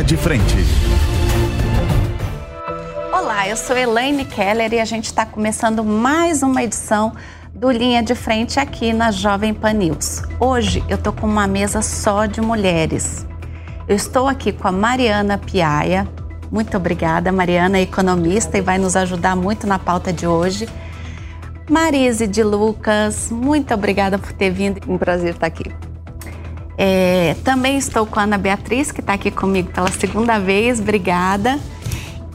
Linha de Frente. Olá, eu sou Elaine Keller e a gente está começando mais uma edição do Linha de Frente aqui na Jovem Pan News. Hoje eu tô com uma mesa só de mulheres. Eu estou aqui com a Mariana Piaia. Muito obrigada, Mariana, é economista e vai nos ajudar muito na pauta de hoje. Marise de Lucas, muito obrigada por ter vindo. Um prazer estar aqui. É, também estou com a Ana Beatriz, que está aqui comigo pela segunda vez, obrigada.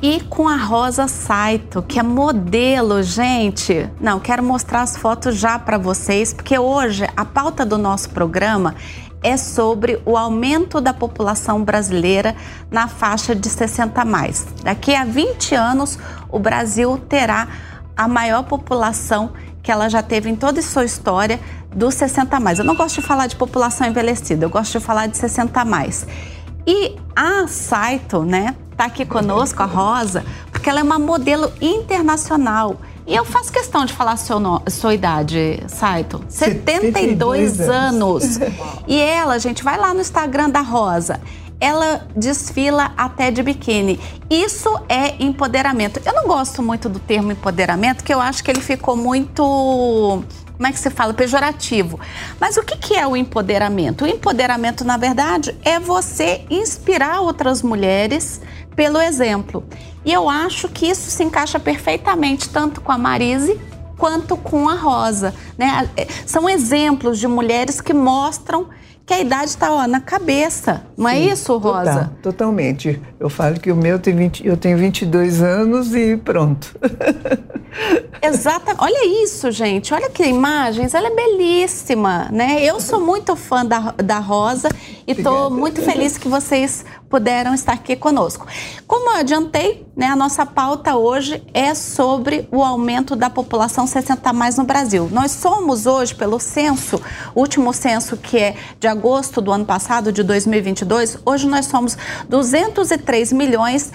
E com a Rosa Saito, que é modelo, gente. Não, quero mostrar as fotos já para vocês, porque hoje a pauta do nosso programa é sobre o aumento da população brasileira na faixa de 60 a mais. Daqui a 20 anos, o Brasil terá a maior população que ela já teve em toda a sua história dos 60 a mais. Eu não gosto de falar de população envelhecida, eu gosto de falar de 60 a mais. E a Saito, né, tá aqui conosco, a Rosa, porque ela é uma modelo internacional. E eu faço questão de falar seu no, sua idade, Saito. 72, 72 anos. anos. E ela, gente, vai lá no Instagram da Rosa ela desfila até de biquíni. Isso é empoderamento. Eu não gosto muito do termo empoderamento, que eu acho que ele ficou muito como é que se fala? Pejorativo. Mas o que, que é o empoderamento? O empoderamento, na verdade, é você inspirar outras mulheres pelo exemplo. E eu acho que isso se encaixa perfeitamente tanto com a Marise quanto com a Rosa. Né? É, são exemplos de mulheres que mostram que a idade está na cabeça. Não é Sim, é isso, Rosa? Total, totalmente. Eu falo que o meu tem 20, eu tenho 22 anos e pronto. Exata. Olha isso, gente. Olha que imagens. Ela é belíssima, né? Eu sou muito fã da, da Rosa e estou muito feliz que vocês puderam estar aqui conosco. Como eu adiantei, né, a nossa pauta hoje é sobre o aumento da população 60 mais no Brasil. Nós somos hoje, pelo censo, último censo que é de agosto do ano passado, de 2022, hoje nós somos 203 milhões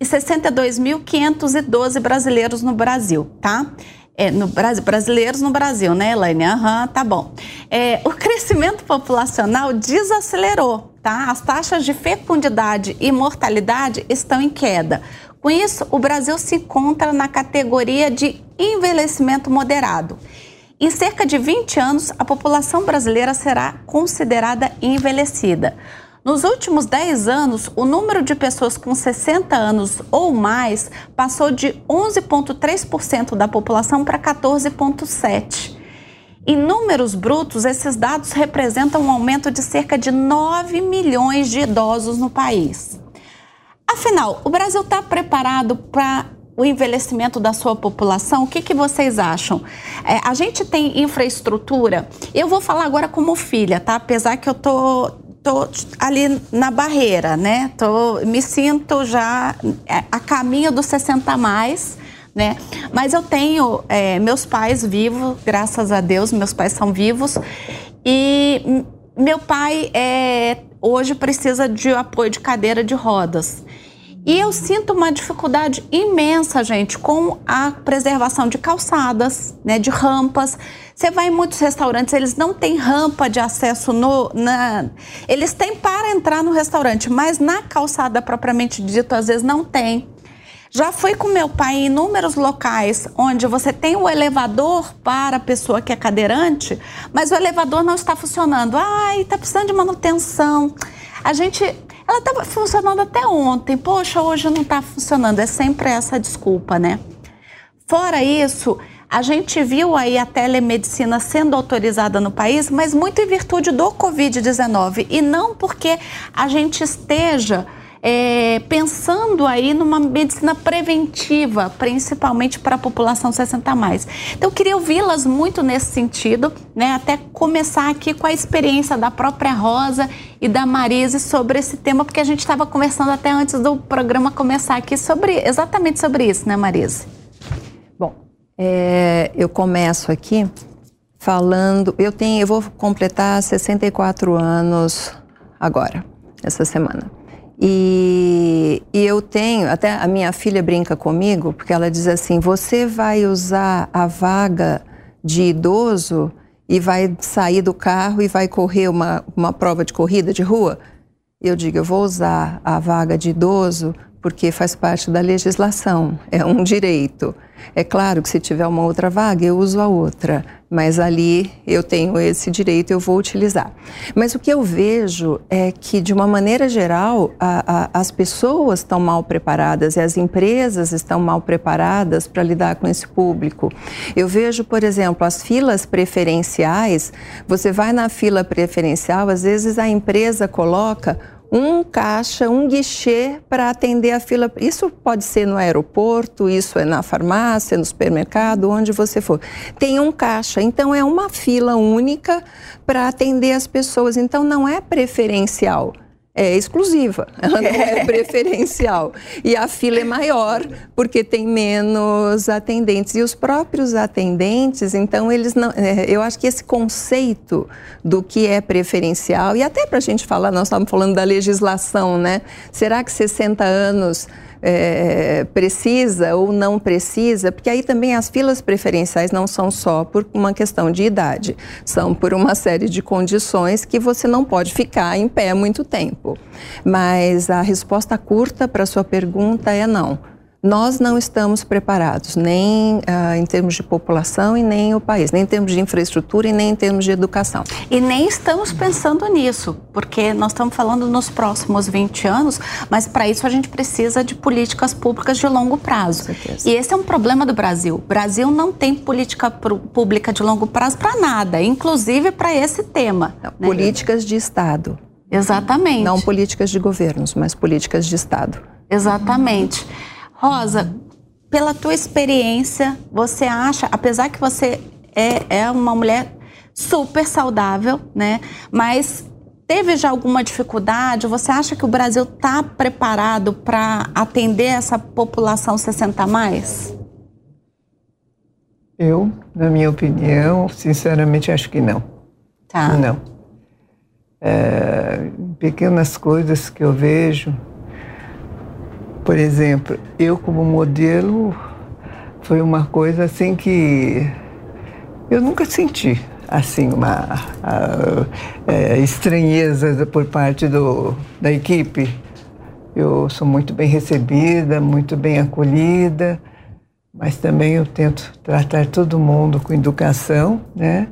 e 62.512 brasileiros no Brasil, tá? É, no Brasil, brasileiros no Brasil, né, Elaine? Aham, tá bom. É, o crescimento populacional desacelerou, tá? As taxas de fecundidade e mortalidade estão em queda. Com isso, o Brasil se encontra na categoria de envelhecimento moderado. Em cerca de 20 anos, a população brasileira será considerada envelhecida. Nos últimos 10 anos, o número de pessoas com 60 anos ou mais passou de 11,3% da população para 14,7%. Em números brutos, esses dados representam um aumento de cerca de 9 milhões de idosos no país. Afinal, o Brasil está preparado para o envelhecimento da sua população? O que, que vocês acham? É, a gente tem infraestrutura. Eu vou falar agora como filha, tá? Apesar que eu tô tô ali na barreira, né? Tô, me sinto já é, a caminho dos 60 mais, né? Mas eu tenho é, meus pais vivos, graças a Deus, meus pais são vivos. E meu pai é, hoje precisa de apoio de cadeira de rodas. E eu sinto uma dificuldade imensa, gente, com a preservação de calçadas, né, de rampas. Você vai em muitos restaurantes, eles não têm rampa de acesso no. Na... Eles têm para entrar no restaurante, mas na calçada propriamente dito, às vezes não tem. Já fui com meu pai em inúmeros locais onde você tem o elevador para a pessoa que é cadeirante, mas o elevador não está funcionando. Ai, está precisando de manutenção. A gente ela estava funcionando até ontem. Poxa, hoje não está funcionando. É sempre essa desculpa, né? Fora isso, a gente viu aí a telemedicina sendo autorizada no país, mas muito em virtude do Covid-19 e não porque a gente esteja é, pensando aí numa medicina preventiva, principalmente para a população 60 mais. Então eu queria ouvi-las muito nesse sentido, né? Até começar aqui com a experiência da própria Rosa e da Marise sobre esse tema, porque a gente estava conversando até antes do programa começar aqui sobre exatamente sobre isso, né, Marise? Bom, é, eu começo aqui falando, eu tenho, eu vou completar 64 anos agora, essa semana. E, e, eu tenho, até a minha filha brinca comigo, porque ela diz assim: você vai usar a vaga de idoso e vai sair do carro e vai correr uma, uma prova de corrida de rua? eu digo, eu vou usar a vaga de idoso porque faz parte da legislação, é um direito. É claro que se tiver uma outra vaga, eu uso a outra, mas ali eu tenho esse direito, eu vou utilizar. Mas o que eu vejo é que, de uma maneira geral, a, a, as pessoas estão mal preparadas e as empresas estão mal preparadas para lidar com esse público. Eu vejo, por exemplo, as filas preferenciais. Você vai na fila preferencial, às vezes a empresa coloca um caixa, um guichê para atender a fila. Isso pode ser no aeroporto, isso é na farmácia, no supermercado, onde você for. Tem um caixa, então é uma fila única para atender as pessoas. Então não é preferencial é exclusiva, ela não é preferencial. E a fila é maior porque tem menos atendentes. E os próprios atendentes, então, eles não. É, eu acho que esse conceito do que é preferencial, e até para a gente falar, nós estávamos falando da legislação, né? Será que 60 anos é, precisa ou não precisa, porque aí também as filas preferenciais não são só por uma questão de idade, são por uma série de condições que você não pode ficar em pé muito tempo. Mas a resposta curta para sua pergunta é não nós não estamos preparados, nem uh, em termos de população e nem o país, nem em termos de infraestrutura e nem em termos de educação. E nem estamos pensando nisso, porque nós estamos falando nos próximos 20 anos, mas para isso a gente precisa de políticas públicas de longo prazo. E esse é um problema do Brasil. O Brasil não tem política pública de longo prazo para nada, inclusive para esse tema. Não, né? Políticas de Estado. Exatamente. Não políticas de governos, mas políticas de Estado. Exatamente. Rosa, pela tua experiência, você acha, apesar que você é, é uma mulher super saudável, né? Mas teve já alguma dificuldade? Você acha que o Brasil está preparado para atender essa população 60 mais? Eu, na minha opinião, sinceramente acho que não. Tá. Não. É, pequenas coisas que eu vejo, por exemplo, eu como modelo foi uma coisa assim que eu nunca senti assim uma a, é, estranheza por parte do, da equipe. Eu sou muito bem recebida, muito bem acolhida, mas também eu tento tratar todo mundo com educação, né?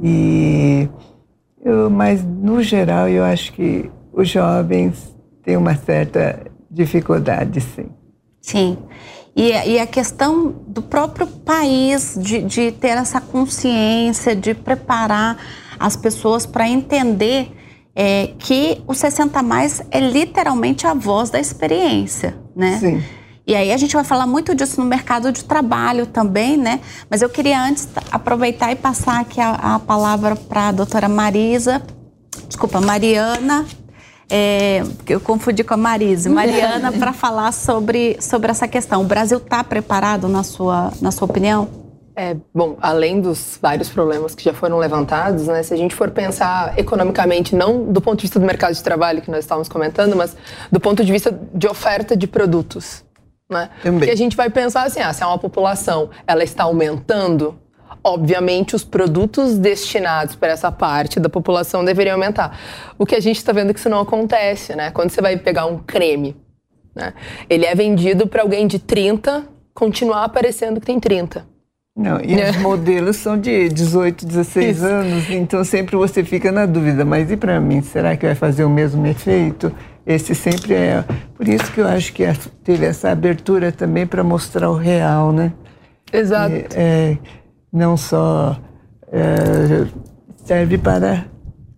E eu, mas no geral eu acho que os jovens têm uma certa dificuldade, sim. Sim. E, e, a questão do próprio país, de, de ter essa consciência, de preparar as pessoas para entender é, que o 60 mais é literalmente a voz da experiência, né? Sim. E aí a gente vai falar muito disso no mercado de trabalho também, né? Mas eu queria antes aproveitar e passar aqui a, a palavra para a doutora Marisa, desculpa, Mariana é, eu confundi com a Marise, Mariana, para falar sobre, sobre essa questão. O Brasil está preparado, na sua, na sua opinião? É, bom, além dos vários problemas que já foram levantados, né, se a gente for pensar economicamente, não do ponto de vista do mercado de trabalho que nós estávamos comentando, mas do ponto de vista de oferta de produtos. Né? Também. Porque a gente vai pensar assim, ah, se é uma população ela está aumentando, obviamente, os produtos destinados para essa parte da população deveriam aumentar. O que a gente está vendo é que isso não acontece, né? Quando você vai pegar um creme, né? ele é vendido para alguém de 30 continuar aparecendo que tem 30. Não, e os modelos são de 18, 16 Isso. anos, então sempre você fica na dúvida, mas e para mim, será que vai fazer o mesmo efeito? Esse sempre é. Por isso que eu acho que teve essa abertura também para mostrar o real, né? Exato. E, é, não só é, serve para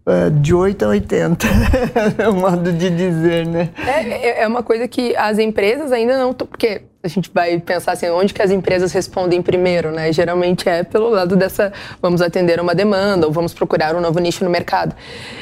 é, de 8 a 80, é o modo de dizer, né? É, é uma coisa que as empresas ainda não... Porque a gente vai pensar assim, onde que as empresas respondem primeiro, né? Geralmente é pelo lado dessa, vamos atender uma demanda ou vamos procurar um novo nicho no mercado.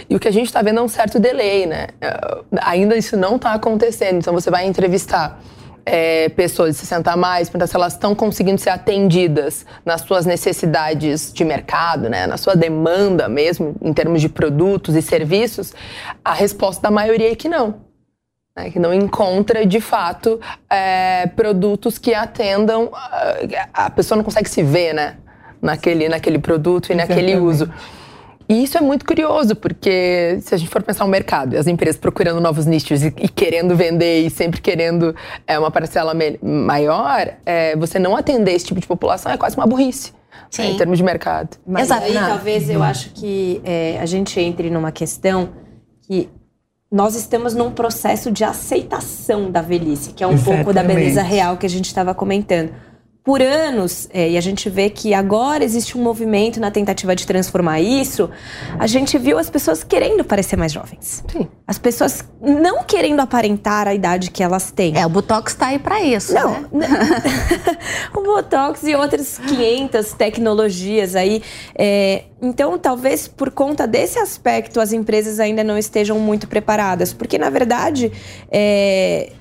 E o que a gente está vendo é um certo delay, né? É, ainda isso não está acontecendo. Então você vai entrevistar é, pessoas de 60 a mais, perguntar se elas estão conseguindo ser atendidas nas suas necessidades de mercado, né, na sua demanda mesmo, em termos de produtos e serviços, a resposta da maioria é que não. Né, que não encontra, de fato, é, produtos que atendam. A pessoa não consegue se ver, né? Naquele, naquele produto e Exatamente. naquele uso. E isso é muito curioso, porque se a gente for pensar o mercado, as empresas procurando novos nichos e, e querendo vender e sempre querendo é, uma parcela maior, é, você não atender esse tipo de população é quase uma burrice. Né, em termos de mercado. Mas Exato. aí talvez eu acho que é, a gente entre numa questão que nós estamos num processo de aceitação da velhice, que é um Exatamente. pouco da beleza real que a gente estava comentando por anos, é, e a gente vê que agora existe um movimento na tentativa de transformar isso, a gente viu as pessoas querendo parecer mais jovens. Sim. As pessoas não querendo aparentar a idade que elas têm. É, o Botox está aí para isso, não, né? o Botox e outras 500 tecnologias aí. É, então, talvez por conta desse aspecto, as empresas ainda não estejam muito preparadas. Porque, na verdade, é,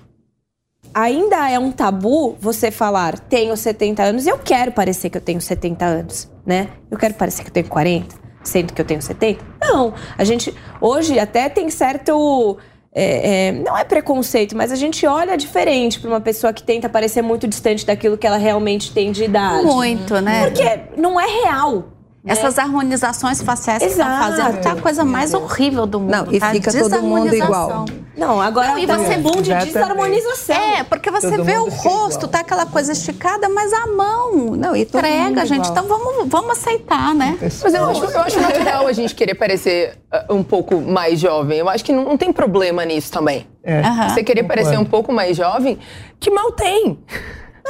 ainda é um tabu você falar, tenho 70 anos e eu quero parecer que eu tenho 70 anos, né? Eu quero parecer que eu tenho 40, sendo que eu tenho 70. Não, a gente hoje até tem certo. É, é, não é preconceito, mas a gente olha diferente para uma pessoa que tenta parecer muito distante daquilo que ela realmente tem de idade. Muito, né? Porque não é real. Né? Essas harmonizações faciais que estão fazendo tá a coisa mais horrível do mundo. Não, e tá? fica todo mundo igual. Não, agora não, e tá você boom de desarmonização. É, porque você todo vê o rosto, igual. tá aquela coisa esticada, mas a mão não entrega, gente. Então vamos, vamos aceitar, né? Mas eu acho, eu acho natural a gente querer parecer uh, um pouco mais jovem. Eu acho que não, não tem problema nisso também. É. Uhum. Você querer parecer um pouco mais jovem, que mal tem.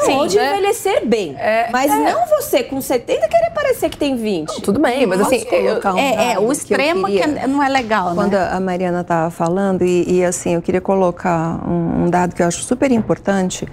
Sim, ou de né? envelhecer bem. É, mas é. não você com 70 querer parecer que tem 20. Não, tudo bem, mas assim. Eu, um é, é, o extremo que, que, não é legal, Quando né? a Mariana estava falando, e, e, assim, eu queria colocar um, um dado que eu acho super importante,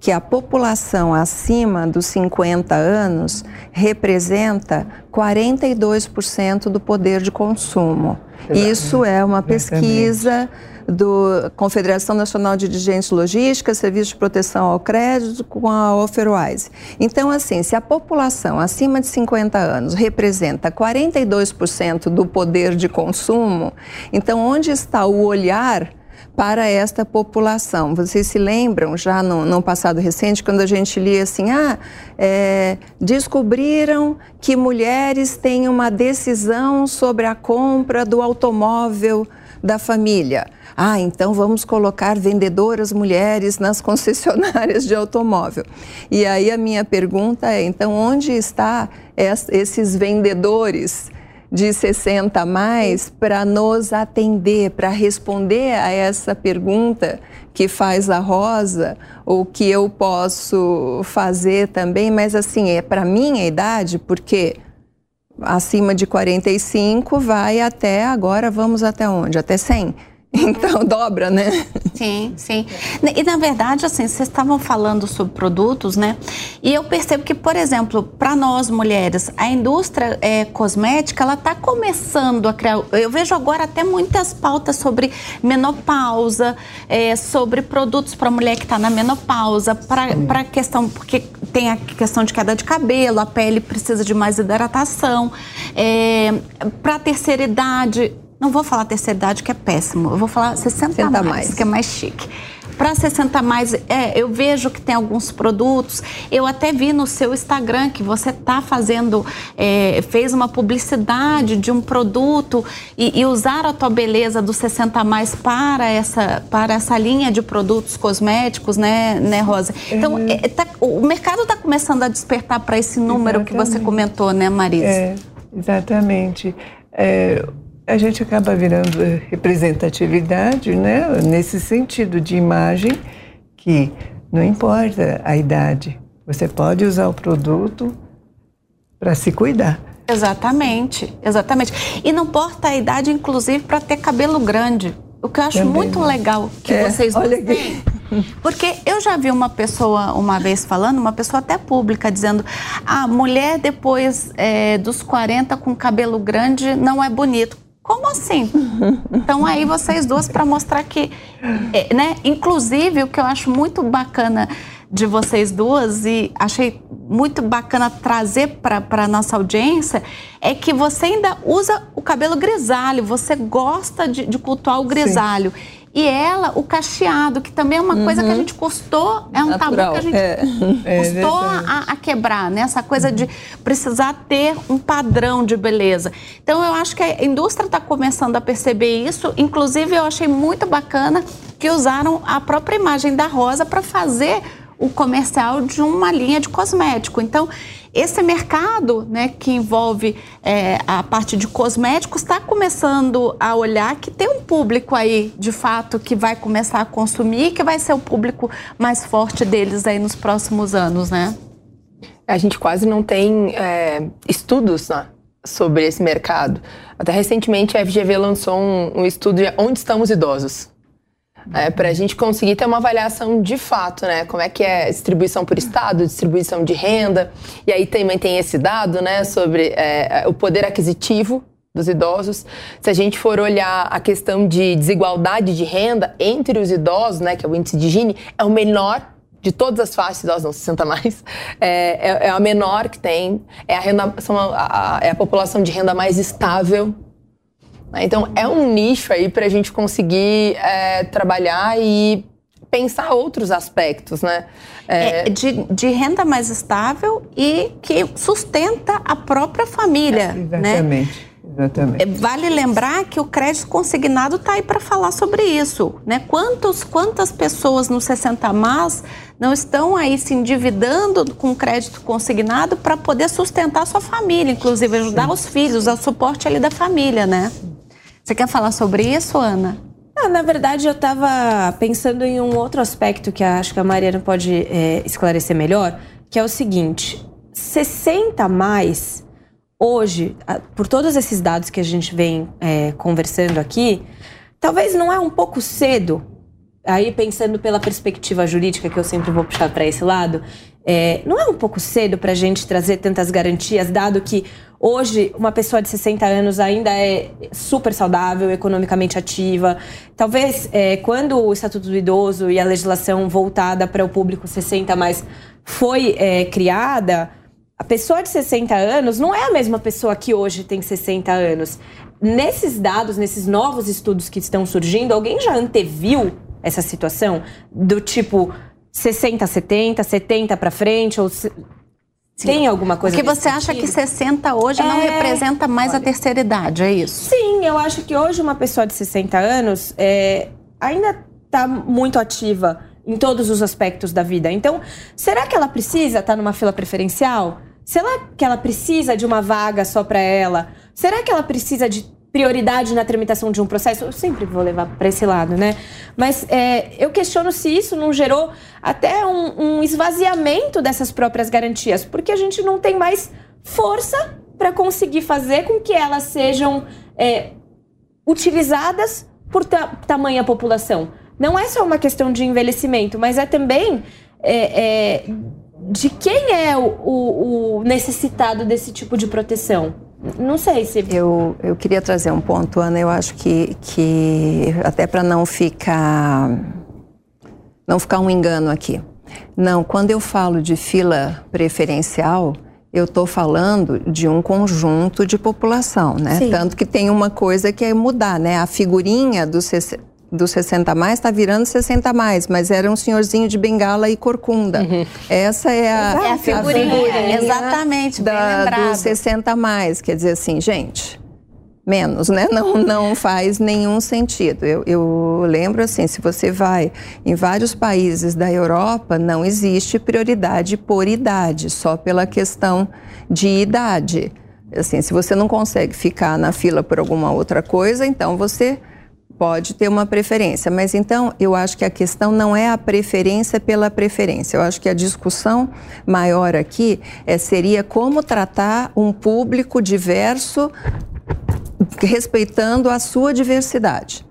que a população acima dos 50 anos representa 42% do poder de consumo. Isso é uma pesquisa do Confederação Nacional de Dirigentes Logística, Serviço de Proteção ao Crédito com a Offerwise. Então, assim, se a população acima de 50 anos representa 42% do poder de consumo, então onde está o olhar para esta população. Vocês se lembram, já no, no passado recente, quando a gente lia assim: ah, é, descobriram que mulheres têm uma decisão sobre a compra do automóvel da família. Ah, então vamos colocar vendedoras mulheres nas concessionárias de automóvel. E aí a minha pergunta é: então onde está esses vendedores? de 60 a mais para nos atender, para responder a essa pergunta que faz a Rosa, ou que eu posso fazer também, mas assim, é para minha idade, porque acima de 45 vai até agora, vamos até onde? Até 100. Então dobra, né? Sim, sim. E na verdade, assim, vocês estavam falando sobre produtos, né? E eu percebo que, por exemplo, para nós mulheres, a indústria é, cosmética, ela está começando a criar. Eu vejo agora até muitas pautas sobre menopausa, é, sobre produtos para mulher que está na menopausa, para questão, porque tem a questão de queda de cabelo, a pele precisa de mais hidratação, é, para terceira idade não vou falar terceira idade, que é péssimo. Eu vou falar 60, 60 mais, mais, que é mais chique. Para 60 mais, é, eu vejo que tem alguns produtos. Eu até vi no seu Instagram que você está fazendo, é, fez uma publicidade de um produto e, e usar a tua beleza do 60 mais para essa, para essa linha de produtos cosméticos, né, né Rosa? Então, uhum. é, tá, o mercado está começando a despertar para esse número exatamente. que você comentou, né, Marisa? É, exatamente. É, a gente acaba virando representatividade, né? Nesse sentido de imagem que não importa a idade, você pode usar o produto para se cuidar. Exatamente, exatamente. E não importa a idade, inclusive, para ter cabelo grande. O que eu acho Também. muito legal que é, vocês olha têm. Porque eu já vi uma pessoa uma vez falando, uma pessoa até pública, dizendo: a ah, mulher depois é, dos 40 com cabelo grande não é bonito. Como assim? Então aí vocês duas para mostrar que, é, né? Inclusive o que eu acho muito bacana de vocês duas e achei muito bacana trazer para a nossa audiência é que você ainda usa o cabelo grisalho, você gosta de, de cultuar o grisalho. Sim. E ela, o cacheado, que também é uma uhum. coisa que a uhum. gente custou, é um Natural. tabu que a gente é. é custou é a, a, quebrar, né? Essa coisa uhum. de precisar ter um padrão de beleza. Então, eu acho que a indústria está começando a perceber isso. Inclusive, eu achei muito bacana que usaram a própria imagem da Rosa para fazer o comercial de uma linha de cosmético. Então, esse mercado, né, que envolve é, a parte de cosméticos, está começando a olhar que tem um público aí, de fato, que vai começar a consumir, que vai ser o público mais forte deles aí nos próximos anos, né? A gente quase não tem é, estudos né, sobre esse mercado. Até recentemente a FGV lançou um, um estudo de onde estão os idosos é, para a gente conseguir ter uma avaliação de fato, né? Como é que é distribuição por estado, distribuição de renda. E aí também tem esse dado, né, sobre é, o poder aquisitivo dos idosos. Se a gente for olhar a questão de desigualdade de renda entre os idosos, né, que é o índice de Gini, é o menor de todas as faixas idosos, não 60 mais, é, é, é, a menor que tem, é a, renda, a, a, é a população de renda mais estável? Então, é um nicho aí para a gente conseguir é, trabalhar e pensar outros aspectos, né? É... É, de, de, renda mais estável e que sustenta a própria família, é, exatamente. Né? Exatamente. É, vale lembrar que o crédito consignado está aí para falar sobre isso. Né? Quantos, quantas pessoas no 60 mais não estão aí se endividando com crédito consignado para poder sustentar a sua família, inclusive ajudar Sim. os filhos, o suporte ali da família, né? Você quer falar sobre isso, Ana? Ah, na verdade, eu estava pensando em um outro aspecto que acho que a Mariana pode é, esclarecer melhor, que é o seguinte: 60 mais hoje, por todos esses dados que a gente vem é, conversando aqui, talvez não é um pouco cedo. Aí pensando pela perspectiva jurídica que eu sempre vou puxar para esse lado, é, não é um pouco cedo para a gente trazer tantas garantias, dado que Hoje, uma pessoa de 60 anos ainda é super saudável, economicamente ativa. Talvez é, quando o Estatuto do Idoso e a legislação voltada para o público 60 mais foi é, criada, a pessoa de 60 anos não é a mesma pessoa que hoje tem 60 anos. Nesses dados, nesses novos estudos que estão surgindo, alguém já anteviu essa situação? Do tipo 60, 70, 70 para frente, ou. Tem alguma coisa Porque você acha que 60 hoje é... não representa mais Olha. a terceira idade, é isso? Sim, eu acho que hoje uma pessoa de 60 anos é, ainda está muito ativa em todos os aspectos da vida. Então, será que ela precisa estar tá numa fila preferencial? Será que ela precisa de uma vaga só para ela? Será que ela precisa de prioridade na tramitação de um processo, eu sempre vou levar para esse lado, né? Mas é, eu questiono se isso não gerou até um, um, esvaziamento dessas próprias garantias, porque a gente não tem mais força para conseguir fazer com que elas sejam é, utilizadas por ta tamanha população. Não é só uma questão de envelhecimento, mas é também é, é de quem é o, o, o necessitado desse tipo de proteção. Não sei se. Eu, eu queria trazer um ponto, Ana. Eu acho que, que até para não ficar. Não ficar um engano aqui. Não, quando eu falo de fila preferencial, eu estou falando de um conjunto de população, né? Sim. Tanto que tem uma coisa que é mudar, né? A figurinha do dos 60 mais está virando 60 mais, mas era um senhorzinho de bengala e corcunda. Uhum. Essa é a, é a figurinha, a figurinha exatamente, da, dos 60 mais. Quer dizer assim, gente, menos, né? Não, não faz nenhum sentido. Eu, eu lembro assim, se você vai em vários países da Europa, não existe prioridade por idade, só pela questão de idade. Assim, se você não consegue ficar na fila por alguma outra coisa, então você pode ter uma preferência, mas então eu acho que a questão não é a preferência pela preferência. Eu acho que a discussão maior aqui é, seria como tratar um público diverso respeitando a sua diversidade,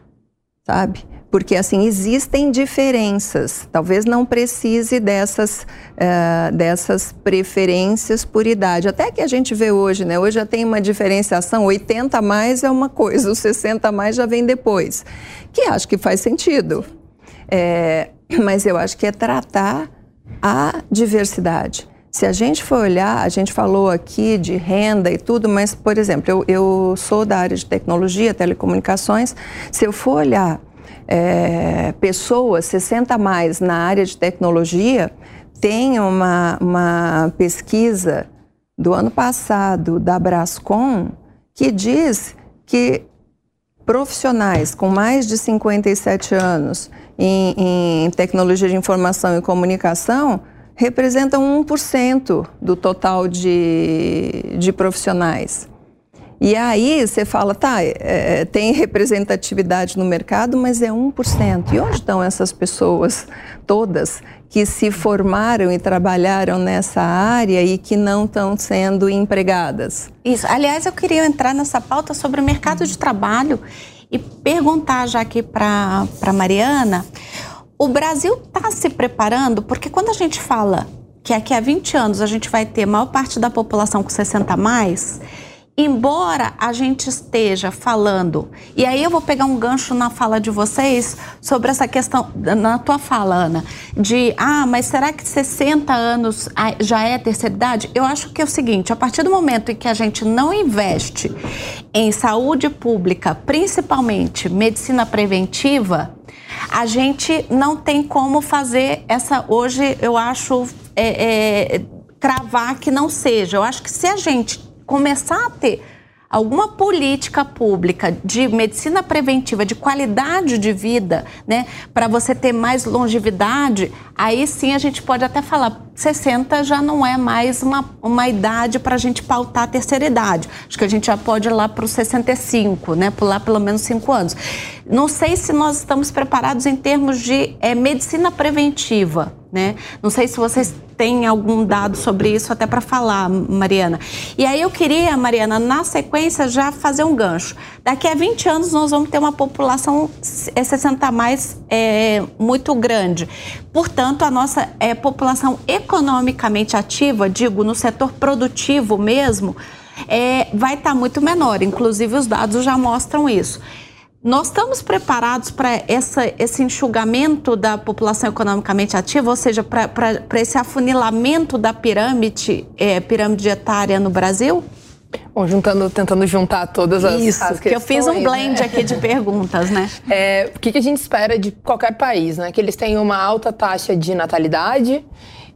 sabe? Porque assim existem diferenças. Talvez não precise dessas, uh, dessas preferências por idade. Até que a gente vê hoje, né? Hoje já tem uma diferenciação, 80 mais é uma coisa, os 60 mais já vem depois. Que acho que faz sentido. É, mas eu acho que é tratar a diversidade. Se a gente for olhar, a gente falou aqui de renda e tudo, mas, por exemplo, eu, eu sou da área de tecnologia, telecomunicações. Se eu for olhar é, pessoas 60 a mais na área de tecnologia, tem uma, uma pesquisa do ano passado da Brascom que diz que profissionais com mais de 57 anos em, em tecnologia de informação e comunicação representam 1% do total de, de profissionais. E aí você fala, tá, é, tem representatividade no mercado, mas é 1%. E onde estão essas pessoas todas que se formaram e trabalharam nessa área e que não estão sendo empregadas? Isso. Aliás, eu queria entrar nessa pauta sobre o mercado de trabalho e perguntar já aqui para Mariana. O Brasil está se preparando, porque quando a gente fala que aqui a 20 anos a gente vai ter maior parte da população com 60 a mais, embora a gente esteja falando, e aí eu vou pegar um gancho na fala de vocês sobre essa questão, na tua fala, Ana, de, ah, mas será que 60 anos já é terceira idade? Eu acho que é o seguinte, a partir do momento em que a gente não investe em saúde pública, principalmente medicina preventiva, a gente não tem como fazer essa, hoje eu acho, é, é, cravar que não seja. Eu acho que se a gente começar a ter alguma política pública de medicina preventiva, de qualidade de vida, né, para você ter mais longevidade, aí sim a gente pode até falar, 60 já não é mais uma, uma idade para a gente pautar a terceira idade. Acho que a gente já pode ir lá para os 65, né, pular pelo menos 5 anos. Não sei se nós estamos preparados em termos de é, medicina preventiva, né? Não sei se vocês têm algum dado sobre isso até para falar, Mariana. E aí eu queria, Mariana, na sequência já fazer um gancho. Daqui a 20 anos nós vamos ter uma população 60 a mais é, muito grande. Portanto, a nossa é, população economicamente ativa, digo, no setor produtivo mesmo, é, vai estar tá muito menor. Inclusive os dados já mostram isso. Nós estamos preparados para esse enxugamento da população economicamente ativa, ou seja, para esse afunilamento da pirâmide, é, pirâmide etária no Brasil? Bom, juntando, tentando juntar todas as, Isso, as que eu fiz um blend né? aqui de perguntas, né? É, o que, que a gente espera de qualquer país, né? Que eles tenham uma alta taxa de natalidade,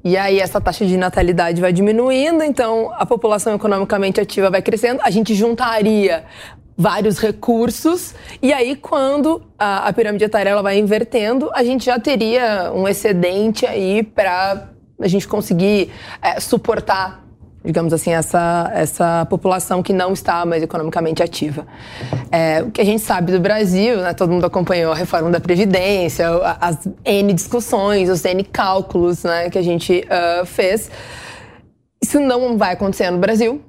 e aí essa taxa de natalidade vai diminuindo, então a população economicamente ativa vai crescendo. A gente juntaria vários recursos. E aí, quando a, a pirâmide etária ela vai invertendo, a gente já teria um excedente aí para a gente conseguir é, suportar, digamos assim, essa, essa população que não está mais economicamente ativa. É, o que a gente sabe do Brasil, né, todo mundo acompanhou a reforma da Previdência, as N discussões, os N cálculos né, que a gente uh, fez. Isso não vai acontecer no Brasil,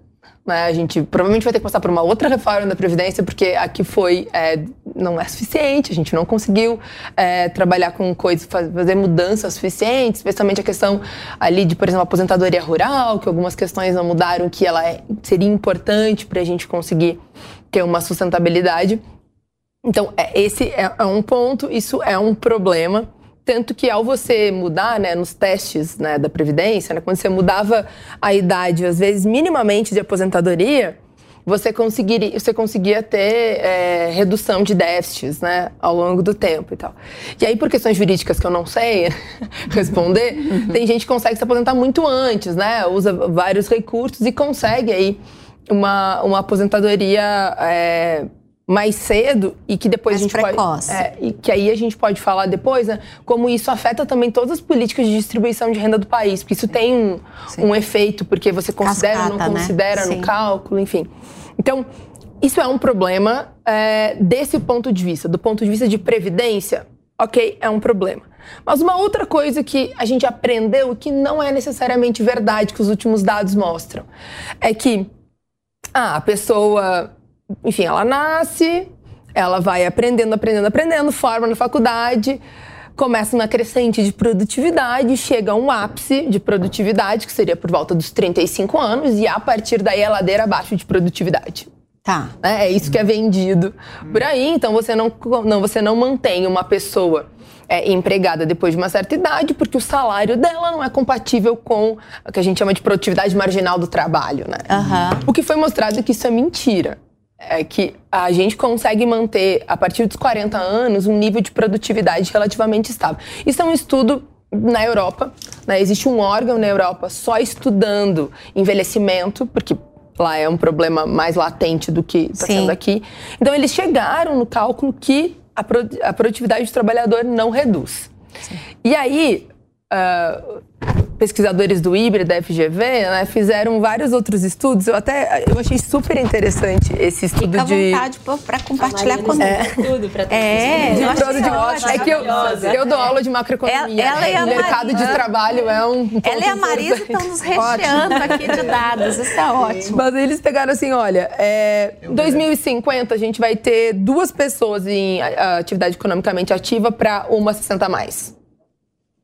né? A gente provavelmente vai ter que passar por uma outra reforma da Previdência, porque aqui foi é, não é suficiente, a gente não conseguiu é, trabalhar com coisas, fazer mudanças suficientes, especialmente a questão ali de, por exemplo, aposentadoria rural, que algumas questões não mudaram, que ela é, seria importante para a gente conseguir ter uma sustentabilidade. Então, é, esse é, é um ponto, isso é um problema. Tanto que ao você mudar, né, nos testes né, da Previdência, né, quando você mudava a idade, às vezes minimamente de aposentadoria, você conseguiria, você conseguia ter é, redução de déficits né, ao longo do tempo e tal. E aí, por questões jurídicas que eu não sei responder, tem gente que consegue se aposentar muito antes, né? Usa vários recursos e consegue aí uma, uma aposentadoria. É, mais cedo e que depois mais a gente precoce. pode é, e que aí a gente pode falar depois né, como isso afeta também todas as políticas de distribuição de renda do país porque isso tem um, um efeito porque você considera ou não né? considera no cálculo enfim. Então isso é um problema é, desse ponto de vista. Do ponto de vista de previdência ok é um problema. Mas uma outra coisa que a gente aprendeu que não é necessariamente verdade que os últimos dados mostram é que ah, a pessoa enfim, ela nasce, ela vai aprendendo, aprendendo, aprendendo, forma na faculdade, começa uma crescente de produtividade, chega a um ápice de produtividade, que seria por volta dos 35 anos, e a partir daí a ladeira abaixo de produtividade. Tá. É, é isso que é vendido por aí. Então você não, não, você não mantém uma pessoa é, empregada depois de uma certa idade, porque o salário dela não é compatível com o que a gente chama de produtividade marginal do trabalho, né? Aham. O que foi mostrado é que isso é mentira. É que a gente consegue manter, a partir dos 40 anos, um nível de produtividade relativamente estável. Isso é um estudo na Europa. Né? Existe um órgão na Europa só estudando envelhecimento, porque lá é um problema mais latente do que está Sim. sendo aqui. Então, eles chegaram no cálculo que a, pro- a produtividade do trabalhador não reduz. E aí, ah, pesquisadores do IBRE, da FGV, né, fizeram vários outros estudos. Eu até eu achei super interessante esse estudo Fica à de vontade para compartilhar conosco. tem tudo pra É, de prosa de ótimo. É que eu, eu dou aula de macroeconomia. Ela- ela e a o mercado de trabalho é um ponto Ela e a Marisa estão nos recheando aqui de dados. Isso é ótimo. Mas eles pegaram assim, olha, é, em 2050 a gente vai ter duas pessoas em atividade economicamente ativa para uma 60 a mais.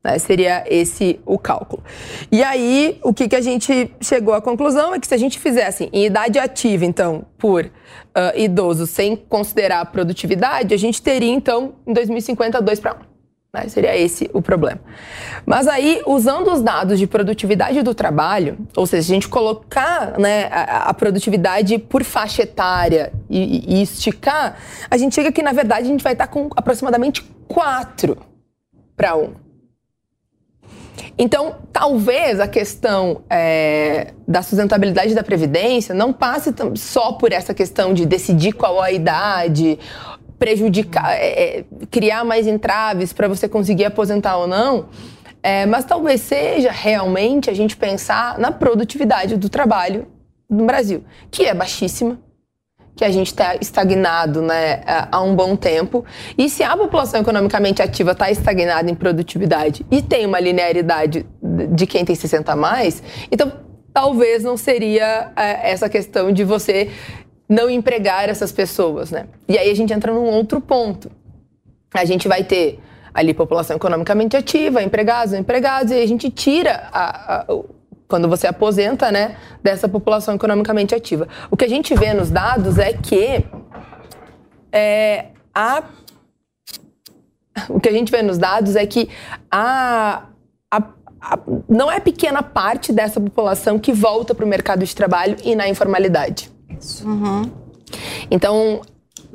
Né, Seria esse o cálculo. E aí, o que, que a gente chegou à conclusão é que se a gente fizesse em idade ativa, então, por ah, idosos, sem considerar a produtividade, a gente teria, então, em 2050, 2 para 1. Né? Seria esse o problema. Mas aí, usando os dados de produtividade do trabalho, ou seja, se a gente colocar né, a, a produtividade por faixa etária e, e esticar, a gente chega que, na verdade, a gente vai estar com aproximadamente 4 para 1. Então, talvez a questão é, da sustentabilidade da Previdência não passe só por essa questão de decidir qual a idade, prejudicar, é, é, criar mais entraves para você conseguir aposentar ou não, é, mas talvez seja realmente a gente pensar na produtividade do trabalho no Brasil, que é baixíssima, que a gente está estagnado né, há um bom tempo. E se a população economicamente ativa está estagnada em produtividade e tem uma linearidade de quem tem 60 a mais, então talvez não seria é, essa questão de você não empregar essas pessoas. Né? E aí a gente entra num outro ponto. A gente vai ter ali população economicamente ativa, empregados, empregados, e a gente tira a- a- quando você aposenta, né, dessa população economicamente ativa. O que a gente vê nos dados é que é, a, o que a gente vê nos dados é que a, a- a- não é pequena parte dessa população que volta para o mercado de trabalho e na informalidade. Então,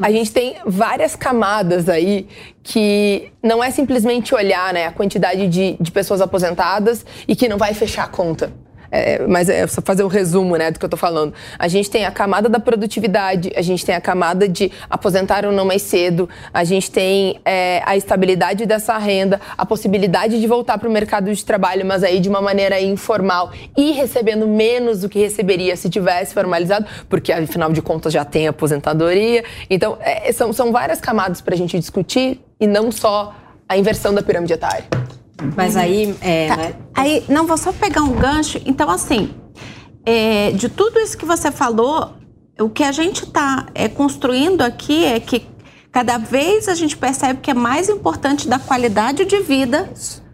a gente tem várias camadas aí que não é simplesmente olhar né, a quantidade de, de pessoas aposentadas e que não vai fechar a conta. É, mas é só fazer um resumo né, do que eu tô falando. A gente tem a camada da produtividade, a gente tem a camada de aposentar ou não mais cedo, a gente tem é, a estabilidade dessa renda, a possibilidade de voltar para o mercado de trabalho, mas aí de uma maneira informal e recebendo menos do que receberia se tivesse formalizado, porque afinal de contas já tem aposentadoria. Então, é, são, são várias camadas para a gente discutir e não só a inversão da pirâmide etária. Mas aí, é, Tá. né? Aí, não, vou só pegar um gancho. Então, assim, é, de tudo isso que você falou, o que a gente está construindo aqui é que cada vez a gente percebe que é mais importante da qualidade de vida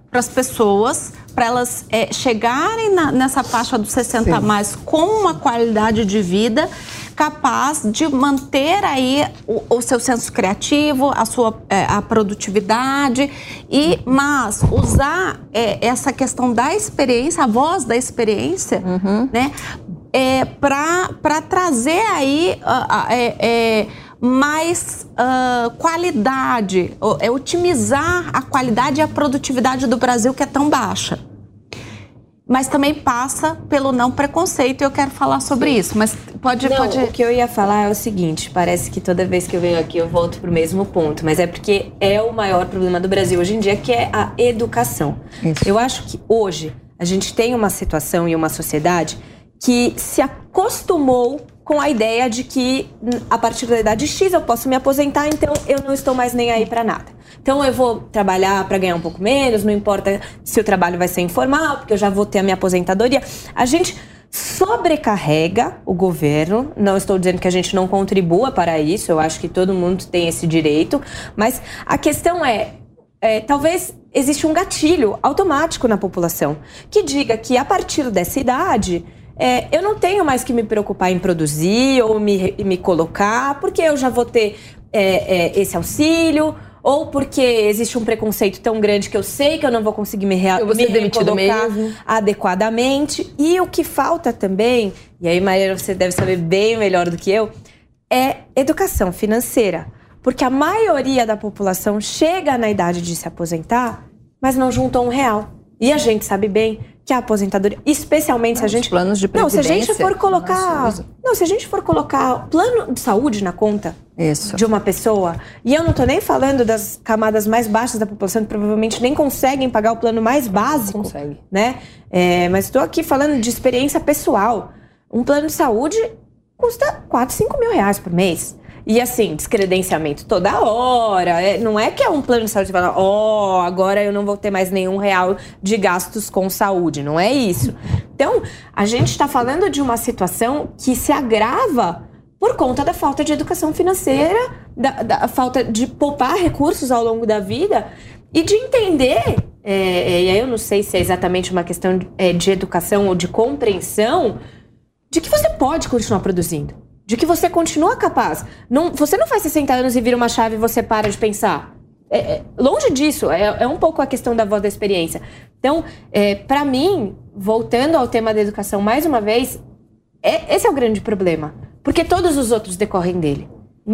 para as pessoas, para elas é, chegarem na- nessa faixa dos 60 a mais com uma qualidade de vida capaz de manter aí o, o seu senso criativo, a sua é, a produtividade e mas usar é, essa questão da experiência, a voz da experiência, né, é, para trazer aí é, é, mais ah, qualidade, é otimizar a qualidade e a produtividade do Brasil que é tão baixa mas também passa pelo não preconceito e eu quero falar sobre isso. Mas pode, Não, pode. o que eu ia falar é o seguinte: parece que toda vez que eu venho aqui eu volto pro mesmo ponto, mas é porque é o maior problema do Brasil hoje em dia, que é a educação. Isso. Eu acho que hoje a gente tem uma situação e uma sociedade que se acostumou com a ideia de que a partir da idade X eu posso me aposentar, então eu não estou mais nem aí para nada. Então eu vou trabalhar para ganhar um pouco menos, não importa se o trabalho vai ser informal, porque eu já vou ter a minha aposentadoria. A gente sobrecarrega o governo. Não estou dizendo que a gente não contribua para isso, eu acho que todo mundo tem esse direito, mas a questão é, é, talvez existe um gatilho automático na população que diga que a partir dessa idade é, eu não tenho mais que me preocupar em produzir ou me, me colocar, porque eu já vou ter é, é, esse auxílio, ou porque existe um preconceito tão grande que eu sei que eu não vou conseguir me, rea me recolocar mesmo. adequadamente. E o que falta também, e aí, Maria, você deve saber bem melhor do que eu, é educação financeira. Porque a maioria da população chega na idade de se aposentar, mas não juntou um real. E a gente sabe bem que a aposentadoria, especialmente não, se a gente planos de não, se a gente for colocar, não, se a gente for colocar plano de saúde na conta Isso. de uma pessoa, e eu não tô nem falando das camadas mais baixas da população que provavelmente nem conseguem pagar o plano mais básico, consegue, né? É, mas estou aqui falando de experiência pessoal. Um plano de saúde custa 4, 5 mil reais por mês. E assim, descredenciamento toda hora. É, não é que é um plano de saúde que fala, ó, oh, agora eu não vou ter mais nenhum real de gastos com saúde. Não é isso. Então, a gente está falando de uma situação que se agrava por conta da falta de educação financeira, da, da falta de poupar recursos ao longo da vida e de entender. É, é e aí eu não sei se é exatamente uma questão de, é, de educação ou de compreensão de que você pode continuar produzindo de que você continua capaz. Não, você não faz 60 anos e vira uma chave e você para de pensar. É, é, longe disso, é, é, um pouco a questão da voz da experiência. Então, é, para mim, voltando ao tema da educação mais uma vez, é, esse é o grande problema. Porque todos os outros decorrem dele.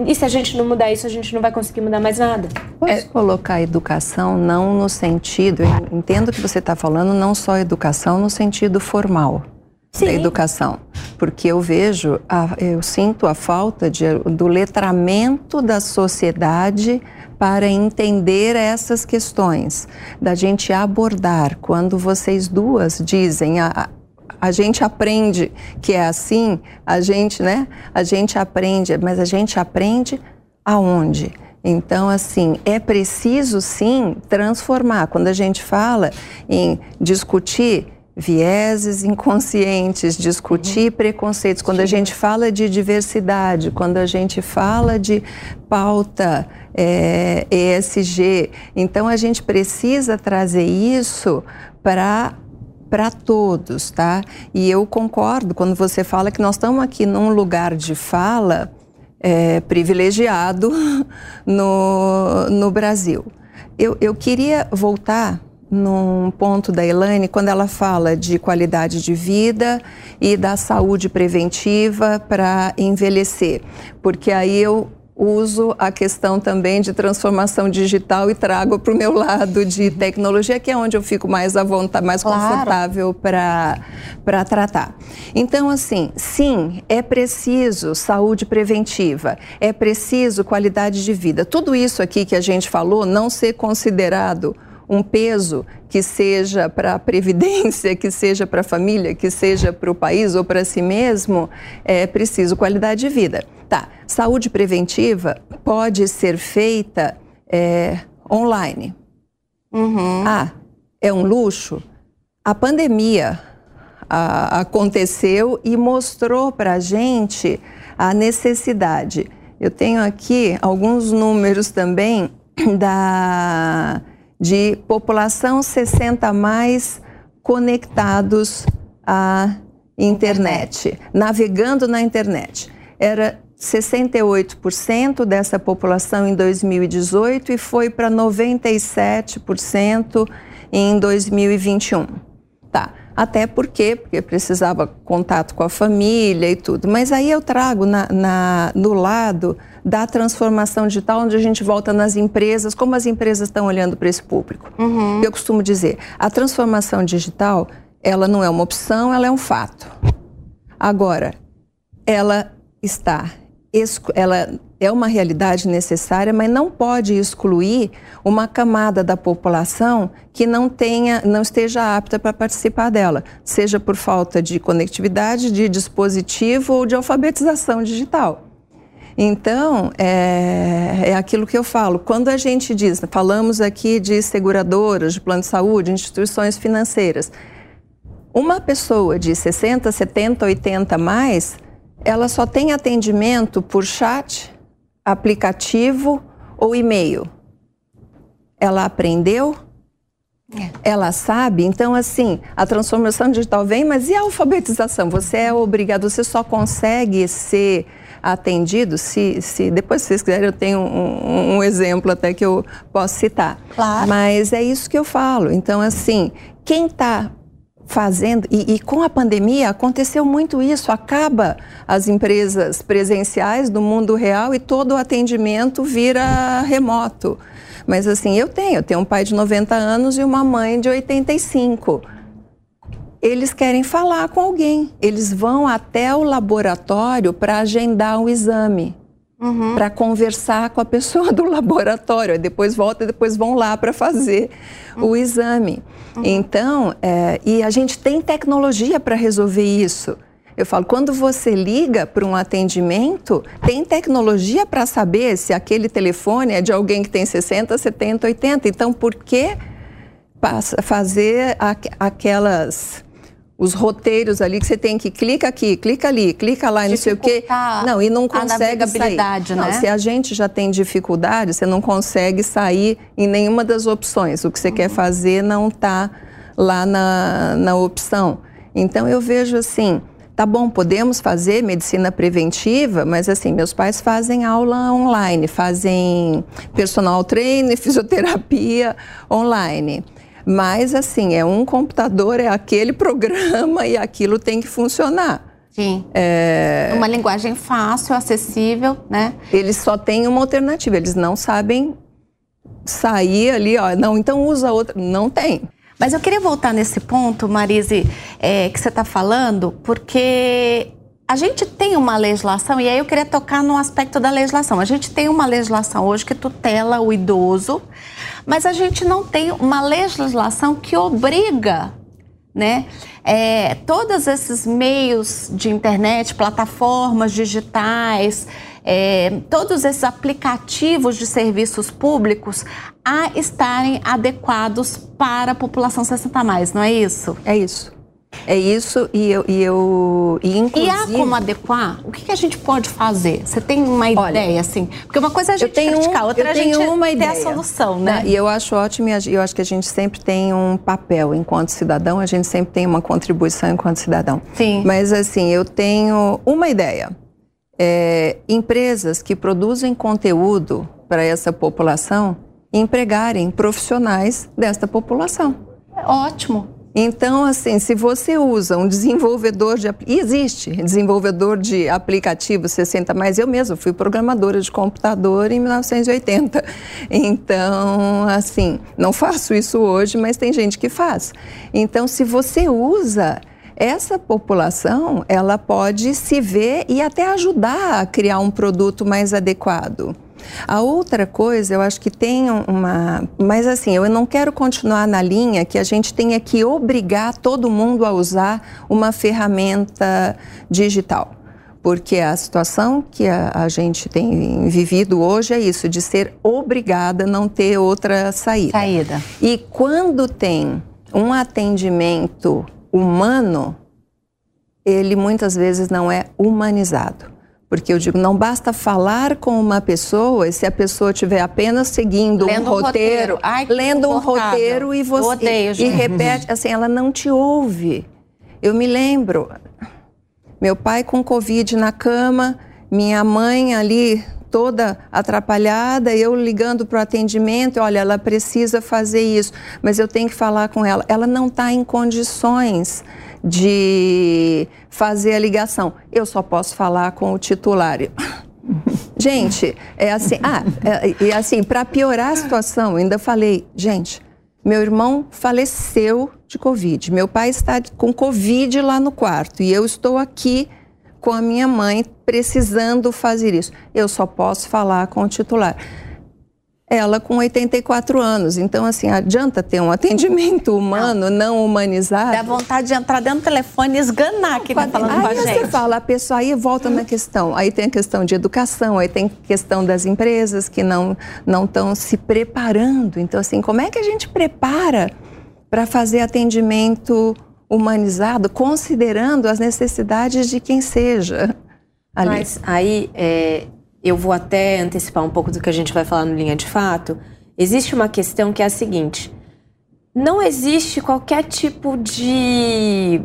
E se a gente não mudar isso, a gente não vai conseguir mudar mais nada. Posso é colocar a educação não no sentido, eu entendo que você está falando não só educação no sentido formal, Sim. da educação. Porque eu vejo, a, eu sinto a falta de, do letramento da sociedade para entender essas questões, da gente abordar. Quando vocês duas dizem, a, a gente aprende que é assim, a gente, né? A gente aprende, mas a gente aprende aonde? Então, assim, é preciso sim transformar. Quando a gente fala em discutir vieses inconscientes, discutir uhum. preconceitos. Quando a gente fala de diversidade, quando a gente fala de pauta é, ESG, então a gente precisa trazer isso para para todos, tá? E eu concordo quando você fala que nós estamos aqui num lugar de fala é, privilegiado no, no Brasil. Eu, eu queria voltar num ponto da Elaine quando ela fala de qualidade de vida e da saúde preventiva para envelhecer, porque aí eu uso a questão também de transformação digital e trago para o meu lado de tecnologia, que é onde eu fico mais à vontade, mais claro. confortável para tratar. Então, assim, sim, é preciso saúde preventiva, é preciso qualidade de vida. Tudo isso aqui que a gente falou não ser considerado um peso que seja para a previdência, que seja para a família, que seja para o país ou para si mesmo, é preciso qualidade de vida. Tá, saúde preventiva pode ser feita é, online. Uhum. Ah, é um luxo? A pandemia a, aconteceu e mostrou para a gente a necessidade. Eu tenho aqui alguns números também da de população 60 mais conectados à internet, navegando na internet. Era 68% dessa população em 2018 e foi para 97% em 2021. Tá. Até porque, porque precisava contato com a família e tudo. Mas aí eu trago na, na, no lado da transformação digital, onde a gente volta nas empresas, como as empresas estão olhando para esse público. Uhum. Eu costumo dizer, a transformação digital, ela não é uma opção, ela é um fato. Agora, ela está, ela é uma realidade necessária, mas não pode excluir uma camada da população que não tenha, não esteja apta para participar dela, seja por falta de conectividade, de dispositivo ou de alfabetização digital. Então, é, é, aquilo que eu falo. Quando a gente diz, falamos aqui de seguradoras, de plano de saúde, instituições financeiras, uma pessoa de 60, 70, 80 mais, ela só tem atendimento por chat, aplicativo ou e-mail. Ela aprendeu É. Ela sabe, então assim, a transformação digital vem, mas e a alfabetização? Você é obrigado, você só consegue ser atendido se, se depois se vocês quiserem eu tenho um, um exemplo até que eu posso citar. Claro. Mas é isso que eu falo. Então assim, quem está fazendo e, e, com a pandemia aconteceu muito isso acaba as empresas presenciais do mundo real e todo o atendimento vira remoto mas assim, eu tenho, eu tenho um pai de 90 anos e uma mãe de 85. Eles querem falar com alguém. Eles vão até o laboratório para agendar um exame. Uhum. Para conversar com a pessoa do laboratório, depois volta e depois vão lá para fazer uhum. o exame. Uhum. Então, é, e a gente tem tecnologia para resolver isso. Eu falo, quando você liga para um atendimento, tem tecnologia para saber se aquele telefone é de alguém que tem 60, 70, 80. Então, por que fazer aquelas os roteiros ali que você tem que clica aqui, clica ali, clica lá, e não sei o quê. Não, e não consegue sair. Né? Não, se a gente já tem dificuldade, você não consegue sair em nenhuma das opções. O que você uhum. quer fazer não está lá na, na opção. Então eu vejo assim, Tá bom, podemos fazer medicina preventiva, mas assim, meus pais fazem aula online, fazem personal trainer, fisioterapia online. Mas assim, é um computador, é aquele programa e aquilo tem que funcionar. Sim. É... Uma linguagem fácil, acessível, né? Eles só têm uma alternativa, eles não sabem sair ali, ó, não, então usa outra. Não tem. Mas eu queria voltar nesse ponto, Marise, é, que você está falando, porque a gente tem uma legislação, e aí eu queria tocar no aspecto da legislação. A gente tem uma legislação hoje que tutela o idoso, mas a gente não tem uma legislação que obriga né? É, todos esses meios de internet, plataformas digitais, é, todos esses aplicativos de serviços públicos a estarem adequados para a população 60 mais, não é isso? É isso. É isso e eu, e eu e inclusive... E há como adequar? O que, a gente pode fazer? Você tem uma Olha, ideia, assim? Porque uma coisa é a gente tenho criticar, outra eu é a gente uma ter ideia. a solução, né? e eu acho ótimo e eu acho que a gente sempre tem um papel enquanto cidadão, a gente sempre tem uma contribuição enquanto cidadão. Sim. Mas assim, eu tenho uma ideia. É, empresas que produzem conteúdo para essa população empregarem profissionais desta população. Ótimo. Então, assim, se você usa um desenvolvedor de. Existe desenvolvedor de aplicativo 60, mas eu mesma fui programadora de computador em 1980. Então, assim, não faço isso hoje, mas tem gente que faz. Então, se você usa essa população, ela pode se ver e até ajudar a criar um produto mais adequado. A outra coisa, eu acho que tem uma. Mas assim, eu não quero continuar na linha que a gente tenha que obrigar todo mundo a usar uma ferramenta digital. Porque a situação que a, a gente tem vivido hoje é isso, de ser obrigada a não ter outra saída. Saída. E quando tem um atendimento humano, ele muitas vezes não é humanizado. Porque eu digo, não basta falar com uma pessoa se a pessoa estiver apenas seguindo lendo um roteiro, roteiro. Ai, lendo um roteiro e você odeio, e, e repete, assim, ela não te ouve. Eu me lembro, meu pai com Covid na cama, minha mãe ali toda atrapalhada, eu ligando para o atendimento, olha, ela precisa fazer isso, mas eu tenho que falar com ela. Ela não está em condições de fazer a ligação. Eu só posso falar com o titular. gente, é assim, ah, é, assim, para piorar a situação, ainda falei, gente, meu irmão faleceu de Covid, meu pai está com Covid lá no quarto e eu estou aqui com a minha mãe precisando fazer isso. Eu só posso falar com o titular ela com 84 anos. Então, assim, adianta ter um atendimento humano, não, não humanizado. Dá vontade de entrar dentro do telefone e esganar quem está falando aí com a gente. Aí você fala, a pessoa aí volta na questão. Aí tem a questão de educação, aí tem a questão das empresas que não não estão se preparando. Então, assim, como é que a gente prepara para fazer atendimento humanizado, considerando as necessidades de quem seja? Ali. Mas aí, é, eu vou até antecipar um pouco do que a gente vai falar no Linha de Fato. Existe uma questão que é a seguinte: não existe qualquer tipo de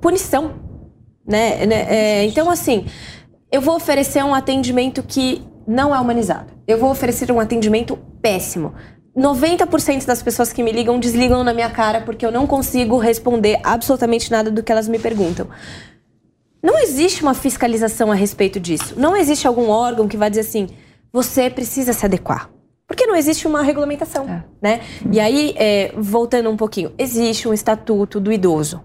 punição, né? né? É, então, assim, eu vou oferecer um atendimento que não é humanizado. Eu vou oferecer um atendimento péssimo. 90% das pessoas que me ligam desligam na minha cara porque eu não consigo responder absolutamente nada do que elas me perguntam. Não existe uma fiscalização a respeito disso. Não existe algum órgão que vai dizer assim: você precisa se adequar. Porque não existe uma regulamentação, é. né? E aí, é, voltando um pouquinho, existe um estatuto do idoso.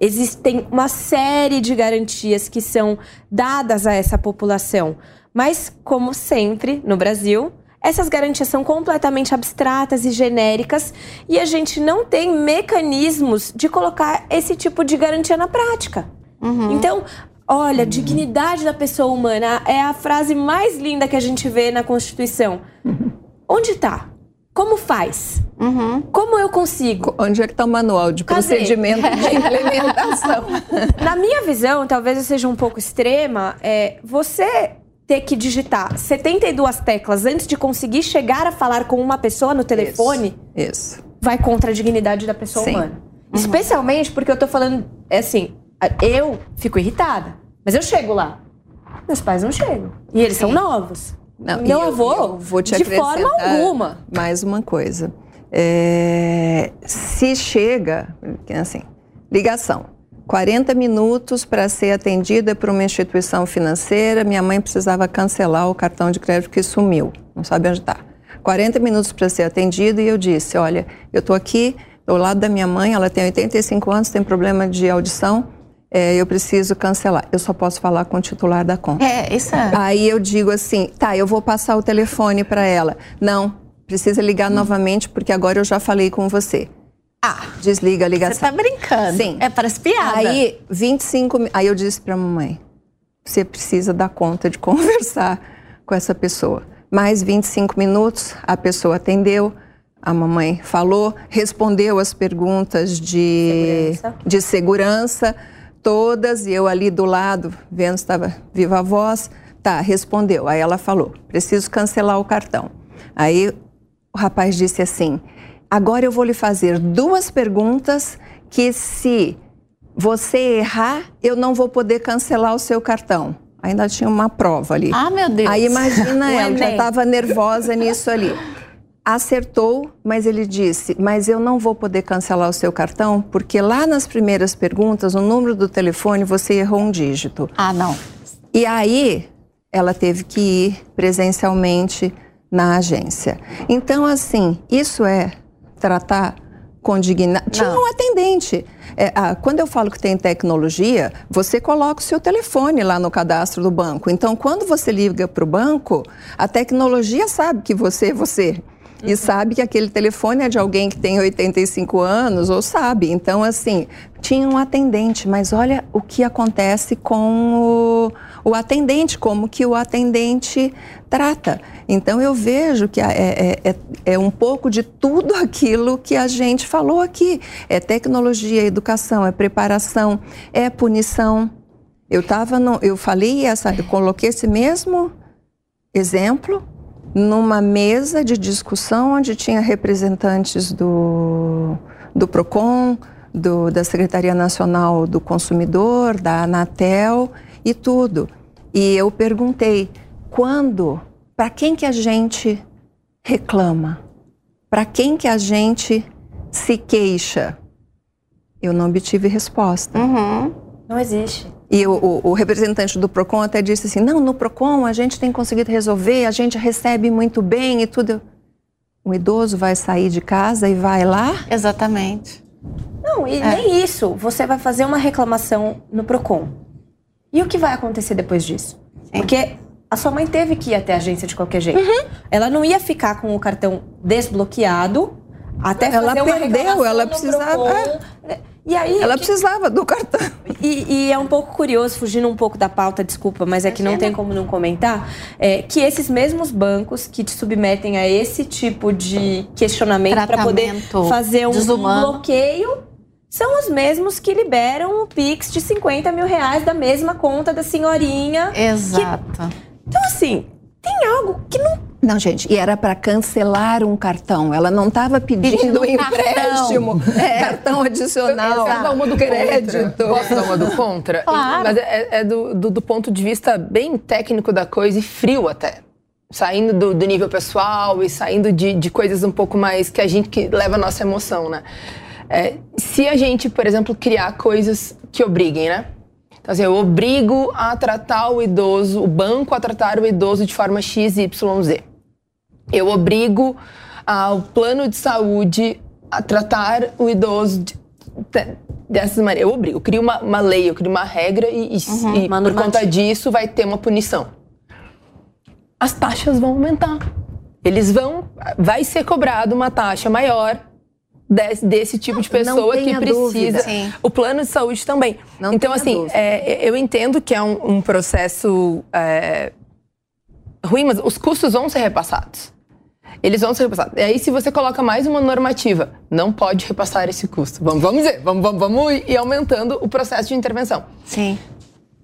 Existem uma série de garantias que são dadas a essa população. Mas, como sempre no Brasil, essas garantias são completamente abstratas e genéricas e a gente não tem mecanismos de colocar esse tipo de garantia na prática. Uhum. Então, olha, dignidade da pessoa humana é a frase mais linda que a gente vê na Constituição. Uhum. Onde está? Como faz? Uhum. Como eu consigo? Onde é que está o manual de Cadê? procedimento de implementação? Na minha visão, talvez eu seja um pouco extrema, é, você ter que digitar 72 teclas antes de conseguir chegar a falar com uma pessoa no telefone, isso, isso. vai contra a dignidade da pessoa Sim. humana. Uhum. Especialmente porque eu tô falando, é assim, eu fico irritada, mas eu chego lá. Meus pais não chegam. E eles Sim. são novos. Não, Meu avô, eu vou te de forma alguma. Mais uma coisa. É, se chega, assim, ligação, 40 minutos para ser atendida por uma instituição financeira, minha mãe precisava cancelar o cartão de crédito que sumiu, não sabe onde está. 40 minutos para ser atendida e eu disse, olha, eu estou aqui ao lado da minha mãe, ela tem 85 anos, tem problema de audição, é, eu preciso cancelar. Eu só posso falar com o titular da conta. É, isso é. Aí eu digo assim, tá, eu vou passar o telefone para ela. Não, precisa ligar hum. novamente porque agora eu já falei com você. Ah, desliga a ligação. Você tá brincando. Sim. É para piada. Aí, 25 Aí eu disse para a mamãe: você precisa dar conta de conversar com essa pessoa. Mais 25 minutos, a pessoa atendeu, a mamãe falou, respondeu as perguntas de segurança. de segurança todas, e eu ali do lado, vendo se estava viva a voz, tá, respondeu. Aí ela falou: preciso cancelar o cartão. Aí o rapaz disse assim: agora eu vou lhe fazer duas perguntas que se você errar, eu não vou poder cancelar o seu cartão. Ainda tinha uma prova ali. Ah, meu Deus. Aí imagina ela, já estava nervosa nisso ali acertou, mas ele disse: Mas eu não vou poder cancelar o seu cartão, porque lá nas primeiras perguntas, o número do telefone, você errou um dígito. Ah, não. E aí, ela teve que ir presencialmente na agência. Então, assim, isso é tratar com dignidade. Tinha um atendente. É, ah, quando eu falo que tem tecnologia, você coloca o seu telefone lá no cadastro do banco. Então, quando você liga para o banco, a tecnologia sabe que você é você e sabe que aquele telefone é de alguém que tem 85 anos, ou sabe. Então, assim, tinha um atendente, mas olha o que acontece com o, o atendente, como que o atendente trata. Então, eu vejo que é, é, é, é um pouco de tudo aquilo que a gente falou aqui. É tecnologia, é educação, é preparação, é punição. Eu tava no, eu falei essa, eu coloquei esse mesmo exemplo numa mesa de discussão onde tinha representantes do, do PROCON, do, da Secretaria Nacional do Consumidor, da Anatel e tudo. E eu perguntei, quando, para quem que a gente reclama? Para quem que a gente se queixa? Eu não obtive resposta. Uhum. Não existe. E o, o, o, representante do PROCON até disse assim: não, no PROCON a gente tem conseguido resolver, a gente recebe muito bem e tudo. O idoso vai sair de casa e vai lá? Exatamente. Não, e é. nem isso. Você vai fazer uma reclamação no PROCON. E o que vai acontecer depois disso? Sim. Porque a sua mãe teve que ir até a agência de qualquer jeito. Uhum. Ela não ia ficar com o cartão desbloqueado até ela fazer uma perdeu, ela precisava. É. E aí, ela que... precisava do cartão. E, e, é um pouco curioso, fugindo um pouco da pauta, desculpa, mas é que não tem como não comentar, é, que esses mesmos bancos que te submetem a esse tipo de questionamento para poder fazer um, um bloqueio são os mesmos que liberam o Pix de 50 mil reais da mesma conta da senhorinha. Exato. Que... Então, assim, tem algo que não Não, gente, e era para cancelar um cartão. Ela não estava pedindo, um empréstimo, cartão, é, cartão adicional. Cada uma do crédito. Posso dar uma do contra? Claro. Mas é, é do, do, do, ponto de vista bem técnico da coisa e frio até. Saindo do, do nível pessoal e saindo de, de, coisas um pouco mais que a gente que leva a nossa emoção, né? É, se a gente, por exemplo, criar coisas que obriguem, né? Então, assim, eu obrigo a tratar o idoso, o banco a tratar o idoso de forma X, Y, Z. Eu obrigo ao plano de saúde a tratar o idoso de, de, dessa maneira. Eu obrigo, eu crio uma, uma lei, eu crio uma regra e, uhum, e por conta disso vai ter uma punição. As taxas vão aumentar. Eles vão, vai ser cobrado uma taxa maior desse, desse tipo de pessoa que precisa. O plano de saúde também. Não então, assim, é, eu entendo que é um, um processo é, ruim, mas os custos vão ser repassados eles vão ser repassados. E aí, se você coloca mais uma normativa, não pode repassar esse custo. Vamos, vamos dizer, vamos, vamos, vamos ir aumentando o processo de intervenção. Sim.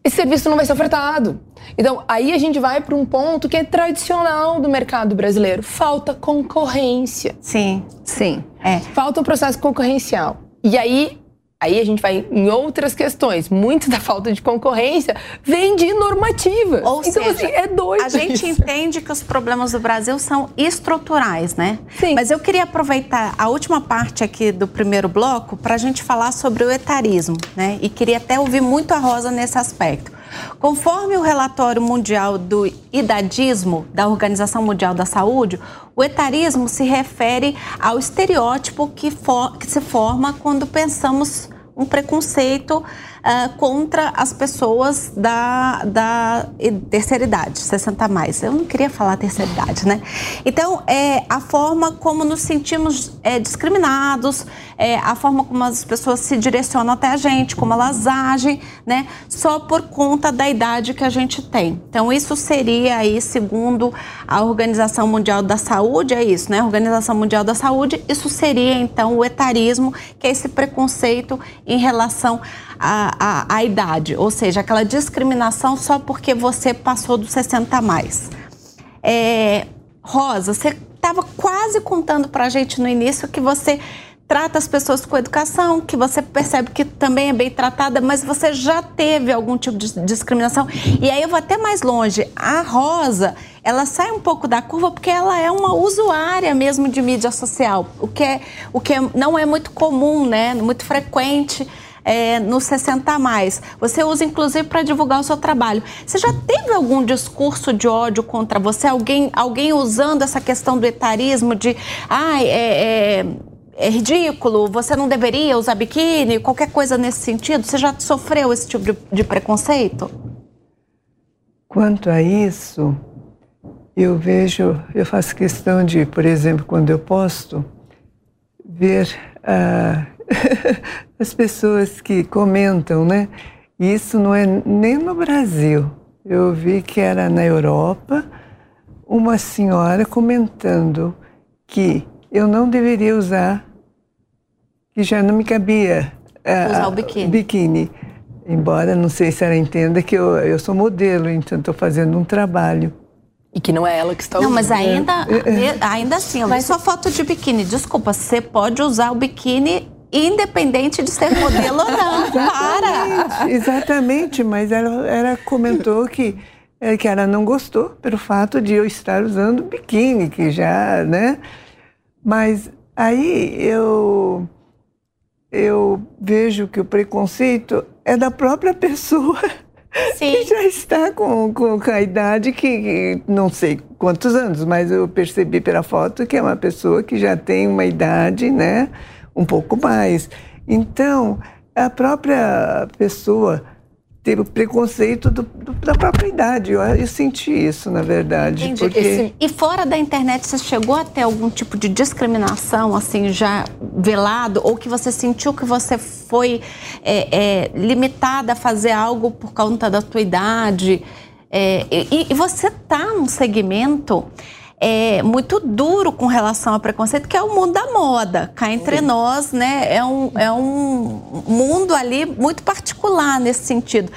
Esse serviço não vai ser ofertado. Então, aí a gente vai para um ponto que é tradicional do mercado brasileiro. Falta concorrência. Sim, sim. É. Falta um processo concorrencial. E aí, Aí a gente vai em outras questões. Muito da falta de concorrência vem de normativa. Ou então, seja, assim, é doido. A gente isso. entende que os problemas do Brasil são estruturais, né? Sim. Mas eu queria aproveitar a última parte aqui do primeiro bloco para a gente falar sobre o etarismo, né? E queria até ouvir muito a Rosa nesse aspecto. Conforme o relatório mundial do idadismo da Organização Mundial da Saúde, o etarismo se refere ao estereótipo que, for, que se forma quando pensamos um preconceito uh, contra as pessoas da, da terceira idade, 60 mais. Eu não queria falar terceira idade, né? Então, é a forma como nos sentimos é, discriminados, é, a forma como as pessoas se direcionam até a gente, como elas agem, né? Só por conta da idade que a gente tem. Então, isso seria aí, segundo a Organização Mundial da Saúde, é isso, né? A Organização Mundial da Saúde, isso seria então o etarismo, que é esse preconceito em relação a, a, a idade, ou seja, aquela discriminação só porque você passou dos 60 a mais. É, Rosa, você estava quase contando para a gente no início que você trata as pessoas com educação, que você percebe que também é bem tratada, mas você já teve algum tipo de discriminação. E aí eu vou até mais longe. A Rosa, ela sai um pouco da curva porque ela é uma usuária mesmo de mídia social, o que, é, o que é, não é muito comum, né? Muito frequente é, no 60 a mais. Você usa inclusive para divulgar o seu trabalho. Você já teve algum discurso de ódio contra você? Alguém, alguém usando essa questão do etarismo de ah, é, é, é ridículo, você não deveria usar biquíni, qualquer coisa nesse sentido? Você já sofreu esse tipo de, de preconceito? Quanto a isso, eu vejo, eu faço questão de, por exemplo, quando eu posto, ver uh, as pessoas que comentam, né? Isso não é nem no Brasil. Eu vi que era na Europa uma senhora comentando que eu não deveria usar, que já não me cabia uh, usar o biquíni. biquíni. Embora não sei se ela entenda que eu, eu sou modelo, então estou fazendo um trabalho. E que não é ela que está usando. Não, mas ainda, é, ainda assim, vai só foto de biquíni. Desculpa, você pode usar o biquíni independente de ser modelo ou não. Para! Exatamente, mas ela, ela comentou que, é, que ela não gostou pelo fato de eu estar usando biquíni, que já, né? Mas aí eu, eu vejo que o preconceito é da própria pessoa. Sim. que já está com, com a idade que, não sei quantos anos, mas eu percebi pela foto que é uma pessoa que já tem uma idade, né? Um pouco mais. Então, a própria pessoa teve o preconceito do, do, da própria idade. Eu, eu, senti isso, na verdade. Entendi. Porque... Esse... E fora da internet, você chegou a ter algum tipo de discriminação, assim, já velado? Ou que você sentiu que você foi é, é, limitada a fazer algo por conta da tua idade? É, e, e você está num segmento é, muito duro com relação ao preconceito, que é o mundo da moda. Cá entre nós, né, é um, é um mundo ali muito particular nesse sentido.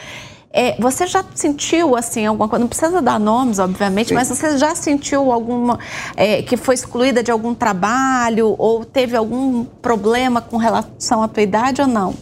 É, você já sentiu assim alguma coisa? Não precisa dar nomes, obviamente, Sim. mas você já sentiu alguma é, que foi excluída de algum trabalho ou teve algum problema com relação à tua idade ou não?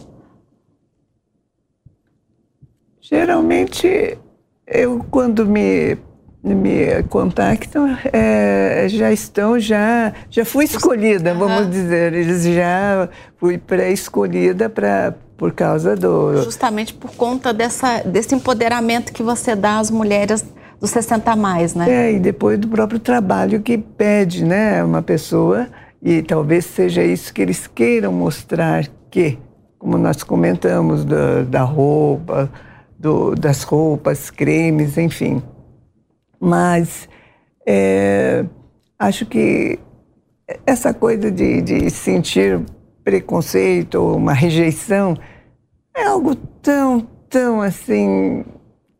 Geralmente, eu quando me me contactam é, já estão já já fui escolhida vamos dizer eles já fui pré-escolhida para por causa do justamente por conta dessa desse empoderamento que você dá às mulheres dos 60 a mais né? É e depois do próprio trabalho que pede né uma pessoa e talvez seja isso que eles queiram mostrar que como nós comentamos da, da roupa do, das roupas cremes enfim mas é, acho que essa coisa de, de sentir preconceito ou uma rejeição é algo tão, tão assim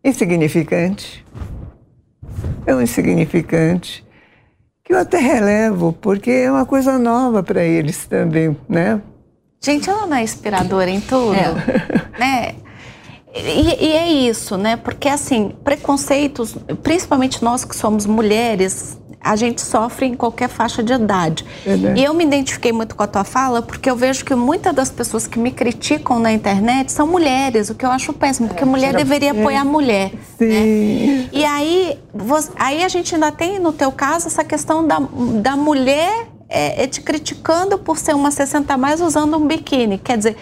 insignificante. É um insignificante que eu até relevo, porque é uma coisa nova para eles também, né? Gente, ela não é inspiradora em tudo, é. né? E, e, é isso, né? Porque assim, preconceitos, principalmente nós que somos mulheres, a gente sofre em qualquer faixa de idade. E eu me identifiquei muito com a tua fala porque eu vejo que muitas das pessoas que me criticam na internet são mulheres, o que eu acho péssimo, porque é, mulher deveria é. apoiar a mulher. Sim. Né? E aí, você, aí a gente ainda tem, no teu caso, essa questão da, da mulher é, é te criticando por ser uma 60 a mais usando um biquíni. Quer dizer,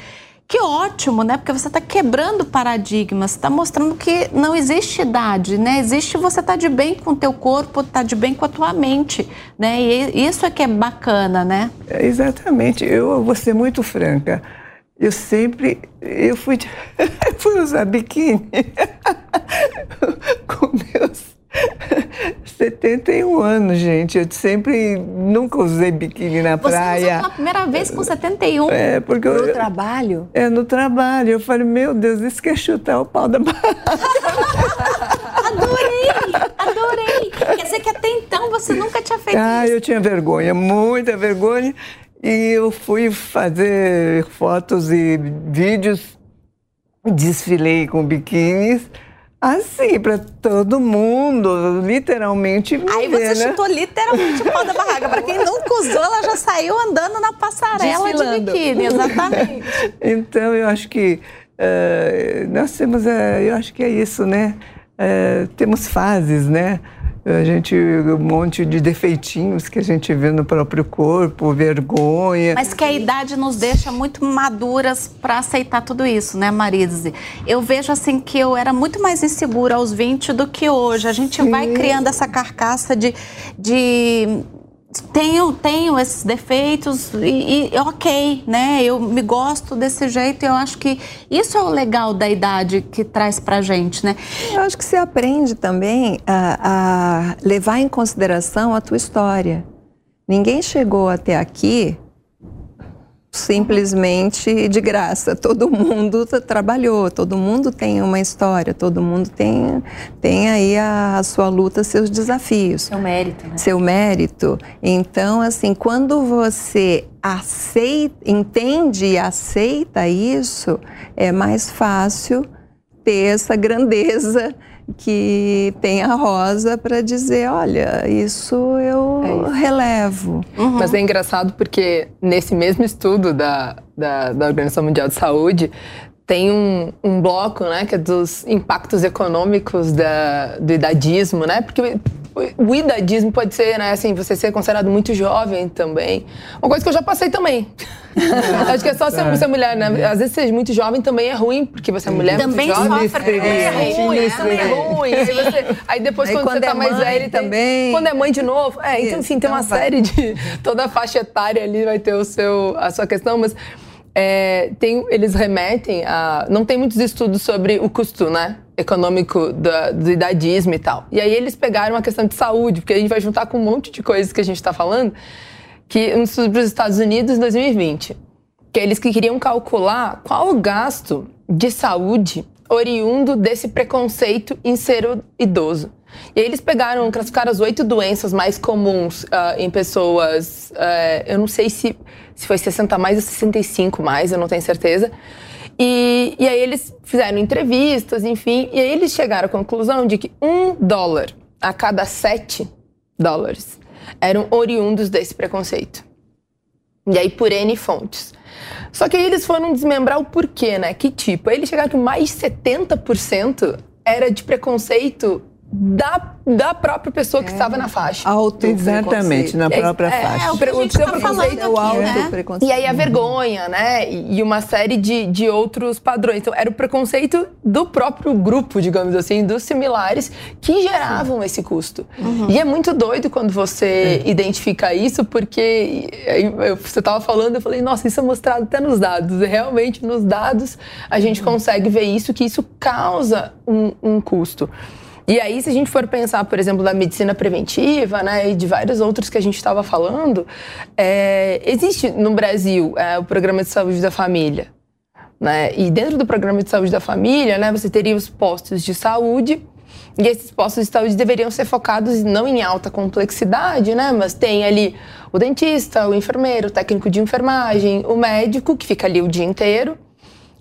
que ótimo, né? Porque você está quebrando paradigmas, está mostrando que não existe idade, né? Existe você estar tá de bem com o teu corpo, estar tá de bem com a tua mente, né? E isso é que é bacana, né? É, exatamente. Eu vou ser muito franca. Eu sempre, eu fui, fui usar biquíni com meus 71 anos, gente. Eu sempre nunca usei biquíni na Você praia. Você usou primeira vez com 71? É, porque no eu, trabalho? É, no trabalho. Eu falei, meu Deus, isso quer chutar o pau da barraca. adorei, adorei. Quer dizer que até então você nunca tinha feito ah, isso? Ah, eu tinha vergonha, muita vergonha. E eu fui fazer fotos e vídeos, desfilei com biquínis. Assim, para todo mundo, literalmente. Aí você né? chutou literalmente o pau da barraca. Para quem nunca usou, ela já saiu andando na passarela Desfilando. de biquíni, exatamente. então, eu acho que uh, nós temos, uh, eu acho que é isso, né? Uh, temos fases, né? A gente um monte de defeitinhos que a gente vê no próprio corpo, vergonha. Mas que a idade nos deixa muito maduras para aceitar tudo isso, né, Marise? Eu vejo assim que eu era muito mais insegura aos 20 do que hoje. A gente Sim. vai criando essa carcaça de, de tenho, tenho esses defeitos e, e, ok, né? Eu me gosto desse jeito e eu acho que isso é o legal da idade que traz pra gente, né? Eu acho que você aprende também a, a levar em consideração a tua história. Ninguém chegou até aqui simplesmente de graça. Todo mundo trabalhou, todo mundo tem uma história, todo mundo tem, tem aí a, a sua luta, seus desafios. Seu mérito, né? Seu mérito. Então, assim, quando você aceita, entende e aceita isso, é mais fácil ter essa grandeza que tem a Rosa para dizer, olha, isso eu é isso. relevo. Uhum. Mas é engraçado porque nesse mesmo estudo da, da, da Organização Mundial de Saúde tem um, um, bloco, né, que é dos impactos econômicos da, do idadismo, né? Porque o idadismo pode ser, né, assim, você ser considerado muito jovem também. Uma coisa que eu já passei também. Acho que é só ser, é. ser mulher, né? Às vezes ser muito jovem também é ruim, porque você é mulher também muito jovem. Sofre, é, é ruim, também é ruim. Aí, você, aí depois, aí quando, quando, você tá é mais velho, também. Quando é mãe de novo. É, então, enfim, tem uma então série de. Toda a faixa etária ali vai ter o seu, a sua questão, mas. É, tem, eles remetem a. Não tem muitos estudos sobre o custo, né? Econômico do, idadismo e tal. E aí eles pegaram a questão de saúde, porque a gente vai juntar com um monte de coisas que a gente está falando, que um estudo para os Estados Unidos em 2020. Que eles que queriam calcular qual o gasto de saúde oriundo desse preconceito em ser idoso. E aí eles pegaram, classificaram as oito doenças mais comuns uh, em pessoas, uh, eu não sei se, se foi 60 mais ou 65 mais, eu não tenho certeza. E, e aí eles fizeram entrevistas, enfim, e aí eles chegaram à conclusão de que um dólar a cada sete dólares eram oriundos desse preconceito. E aí por N fontes. Só que aí eles foram desmembrar o porquê, né? Que tipo? Eles chegaram que mais de 70% era de preconceito da, da própria pessoa que é. estava na faixa. Auto Exatamente, na própria é, faixa. É, o, pre, o seu preconceito é o auto né? preconceito. E aí a vergonha, né? E, e, uma série de, de outros padrões. Então, era o preconceito do próprio grupo, digamos assim, dos similares, que geravam esse custo. Uhum. E é muito doido quando você é. identifica isso, porque você estava falando, eu falei, nossa, isso é mostrado até nos dados. E realmente, nos dados, a gente uhum. consegue ver isso, que isso causa um, um custo. E aí, se a gente for pensar, por exemplo, da medicina preventiva, né, e de vários outros que a gente estava falando, é, existe no Brasil é, o programa de saúde da família. Né? E dentro do programa de saúde da família, né, você teria os postos de saúde, e esses postos de saúde deveriam ser focados não em alta complexidade, né? Mas tem ali o dentista, o enfermeiro, o técnico de enfermagem, o médico, que fica ali o dia inteiro,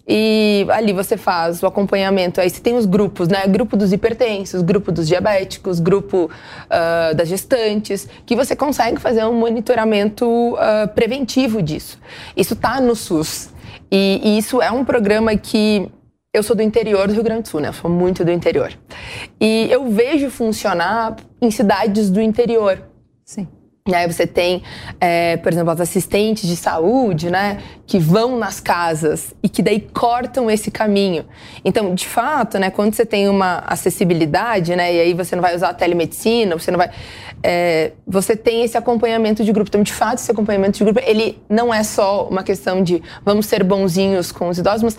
e ali você faz o acompanhamento. Aí você tem os grupos, né? Grupo dos hipertensos, grupo dos diabéticos, grupo uh, das gestantes, que você consegue fazer um monitoramento uh, preventivo disso. Isso está no SUS. E, e, isso é um programa que. Eu sou do interior do Rio Grande do Sul, né? Eu sou muito do interior. E eu vejo funcionar em cidades do interior. Sim. E aí você tem, é, por exemplo, as assistentes de saúde, né, que vão nas casas e que daí cortam esse caminho. Então, de fato, né, quando você tem uma acessibilidade, né, e aí você não vai usar a telemedicina, você não vai, é, você tem esse acompanhamento de grupo. Então, de fato, esse acompanhamento de grupo, ele não é só uma questão de vamos ser bonzinhos com os idosos, mas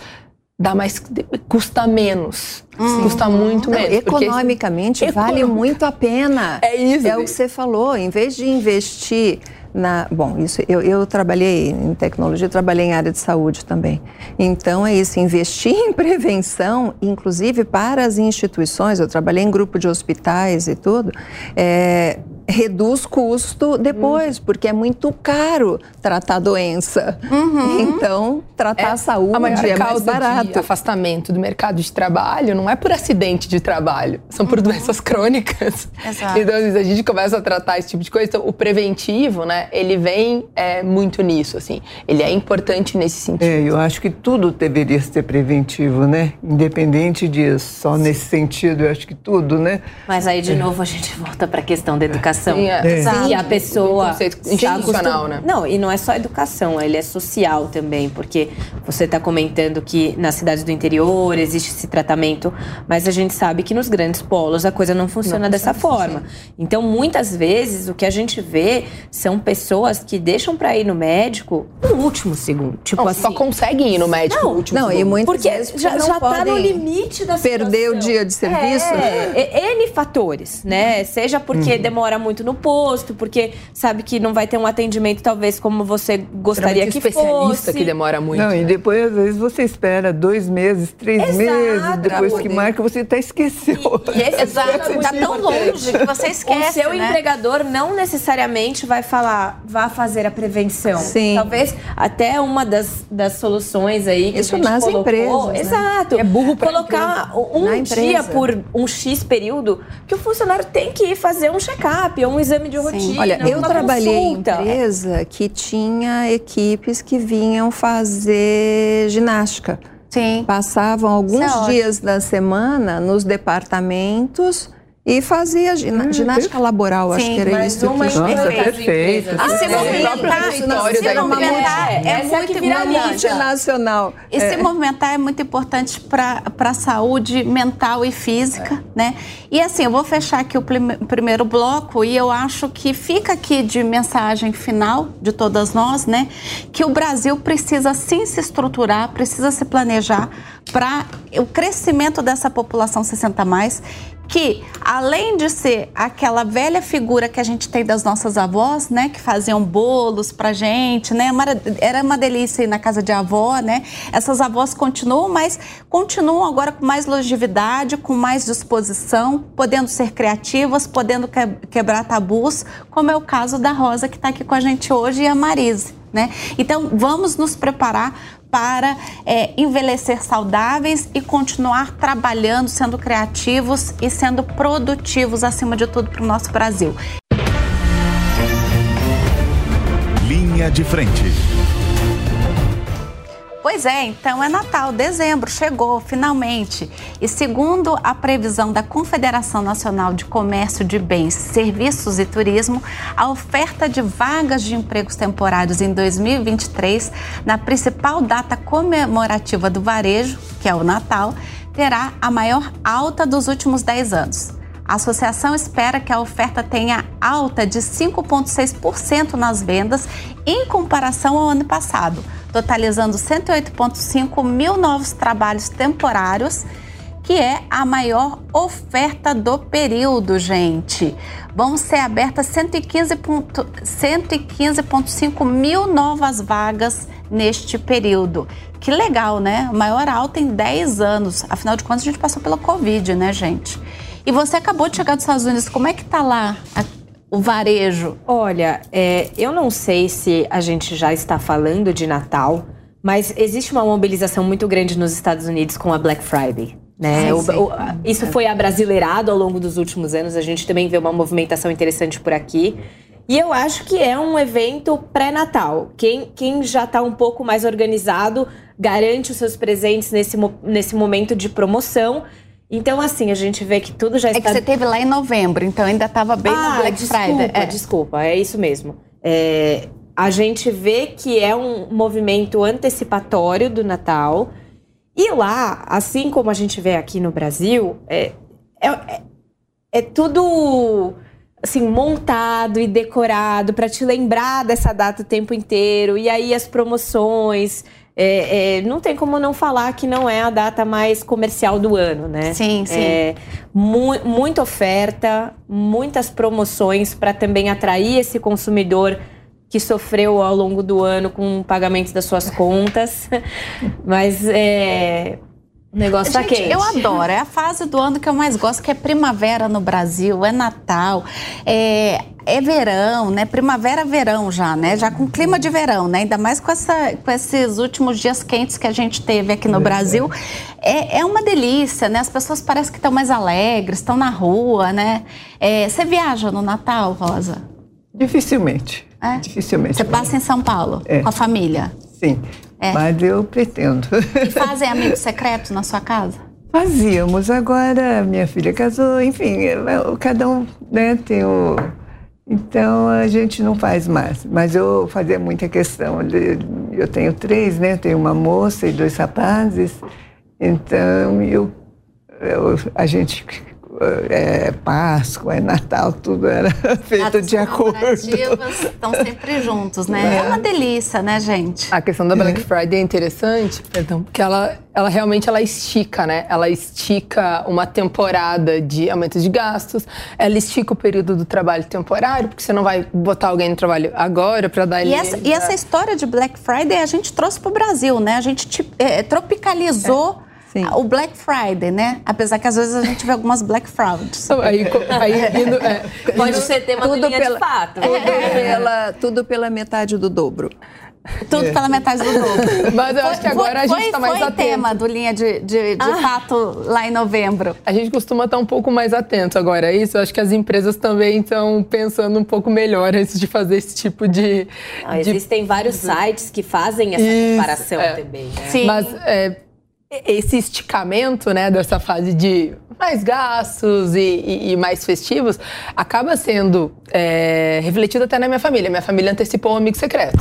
dá mais custa menos hum. custa muito menos economicamente porque... vale muito a pena. É isso. É o que você falou em vez de investir na bom isso eu, eu trabalhei em tecnologia trabalhei em área de saúde também. Então é isso investir em prevenção inclusive para as instituições eu trabalhei em grupo de hospitais e tudo é, reduz custo depois, uhum. porque é muito caro tratar a doença. Uhum. Então, tratar é, a saúde a maior é mais barato. De afastamento do mercado de trabalho não é por acidente de trabalho, são por uhum. doenças crônicas. Exato. Então, a gente começa a tratar esse tipo de coisa. Então, o preventivo, né, ele vem é, muito nisso, assim. Ele é importante nesse sentido. É, eu acho que tudo deveria ser preventivo, né? Independente disso, só nesse sentido, eu acho que tudo, né? Mas aí, de é. novo, a gente volta para a questão da educação educação. Sim, é. Sim, e a pessoa. Um conceito institucional, né? Não, e não é só educação, ele é social também, porque você está comentando que nas cidades do interior existe esse tratamento, mas a gente sabe que nos grandes polos a coisa não funciona não, dessa forma. Então, muitas vezes, o que a gente vê são pessoas que deixam para ir no médico no último segundo. Tipo não, assim. Só conseguem ir no médico não, no último não, segundo. E muitas porque vezes já, já tá no limite da Perder situação. o dia de serviço. É, é, N fatores, né? Seja porque uhum. demora muito no posto, porque sabe que não vai ter um atendimento talvez como você gostaria que especialista fosse. que demora muito. Não, e depois às vezes você espera dois meses, três Exato, meses, depois que marca você até esqueceu. E, e esse Exato, está tão longe que você esquece, O seu né? empregador não necessariamente vai falar, vá fazer a prevenção. Sim. Talvez até uma das, das soluções aí que Isso a gente nas colocou. Empresas, né? Exato. É burro pra Colocar um dia por um X período que o funcionário tem que ir fazer um check-up ou um exame de rotina. Olha, eu trabalhei consulta. em empresa que tinha equipes que vinham fazer ginástica. Sim. Passavam alguns é dias da semana nos departamentos e fazia gina, hum, ginástica laboral, Sim, acho que era mas isso. Uma que... Nossa, perfeito. E se movimentar, se movimentar é, é muito multinacional. E se movimentar é muito importante para a saúde mental e física, é. né? E assim, eu vou fechar aqui o primeiro bloco e eu acho que fica aqui de mensagem final de todas nós, né? Que o Brasil precisa sim se estruturar, precisa se planejar para o crescimento dessa população 60 mais que além de ser aquela velha figura que a gente tem das nossas avós, né, que faziam bolos pra gente, né, era uma delícia ir na casa de avó, né, essas avós continuam, mas continuam agora com mais longevidade, com mais disposição, podendo ser criativas, podendo quebrar tabus, como é o caso da Rosa que está aqui com a gente hoje e a Marise né? Então, vamos nos preparar para é, envelhecer saudáveis e continuar trabalhando, sendo criativos e sendo produtivos, acima de tudo, para o nosso Brasil. Linha de frente. Pois é, então é Natal, dezembro, chegou finalmente. E segundo a previsão da Confederação Nacional de Comércio de Bens, Serviços e Turismo, a oferta de vagas de empregos temporários em 2023, na principal data comemorativa do varejo, que é o Natal, terá a maior alta dos últimos 10 anos. A associação espera que a oferta tenha alta de 5,6% nas vendas em comparação ao ano passado totalizando 108,5 mil novos trabalhos temporários, que é a maior oferta do período, gente. Vão ser abertas 115,5 115 mil novas vagas neste período. Que legal, né? Maior alta em 10 anos. Afinal de contas, a gente passou pela Covid, né, gente? E você acabou de chegar dos Estados Unidos. Como é que tá lá o varejo? Olha, é, eu não sei se a gente já está falando de Natal, mas existe uma mobilização muito grande nos Estados Unidos com a Black Friday. Né? O, o, isso foi abrasileirado ao longo dos últimos anos. A gente também vê uma movimentação interessante por aqui. E eu acho que é um evento pré-natal. Quem, quem já está um pouco mais organizado garante os seus presentes nesse, nesse momento de promoção. Então, assim, a gente vê que tudo já está... É que você teve lá em novembro, então ainda estava bem ah, no Black desculpa, Friday. É. Desculpa, é isso mesmo. É, a gente vê que é um movimento antecipatório do Natal. E lá, assim como a gente vê aqui no Brasil, é, é, é, é tudo assim montado e decorado para te lembrar dessa data o tempo inteiro. E aí as promoções, é, é, não tem como não falar que não é a data mais comercial do ano, né? Sim, sim. É, mu muita oferta, muitas promoções para também atrair esse consumidor que sofreu ao longo do ano com o pagamento das suas contas. Mas é, o negócio tá Gente, quente. Eu adoro. É a fase do ano que eu mais gosto, que é primavera no Brasil, é Natal, é, é verão, né? Primavera, verão já, né? Já com clima de verão, né? Ainda mais com, essa, com esses últimos dias quentes que a gente teve aqui no Brasil. É, é uma delícia, né? As pessoas parecem que estão mais alegres, estão na rua, né? É, você viaja no Natal, Rosa? Dificilmente. É? Dificilmente. Você passa em São Paulo É. com a família? Sim. É. Mas eu pretendo. E fazem amigos secretos na sua casa? Fazíamos, agora minha filha casou, enfim, eu- cada um né, tem o. Então a gente não faz mais. Mas eu fazia muita questão. Eu tenho três, né? Tenho uma moça e dois rapazes. Então eu, eu- a gente. É Páscoa, é Natal, tudo era feito Datas de acordo. Estão sempre juntos, né? É. uma delícia, né, gente? A questão da Black Friday é interessante, perdão, porque ela, ela realmente ela estica, né? Ela estica uma temporada de aumento de gastos, ela estica o período do trabalho temporário, porque você não vai botar alguém no trabalho agora para dar E ele. essa, e essa história de Black Friday a gente trouxe para o Brasil, né? A gente ti- é, tropicalizou Sim. o Black Friday, né? Apesar que às vezes a gente vê algumas Black Frauds. Aí, aí indo, é, Pode ser tema do Tudo linha pela- de fato. Tudo, pela, tudo pela metade do dobro. Tudo pela metade do dobro. Mas eu acho que agora a gente foi, está mais foi atento. tema do linha de, de, de fato lá em novembro. A gente costuma estar um pouco mais atento agora a isso. Eu acho que as empresas também estão pensando um pouco melhor antes de fazer esse tipo de. Ah, de- existem vários sites que fazem essa Isso, comparação é. também, né? Sim. Mas é, esse esticamento né, dessa fase de mais gastos e, e- e mais festivos acaba sendo é, refletido até na minha família. Minha família antecipou o amigo secreto.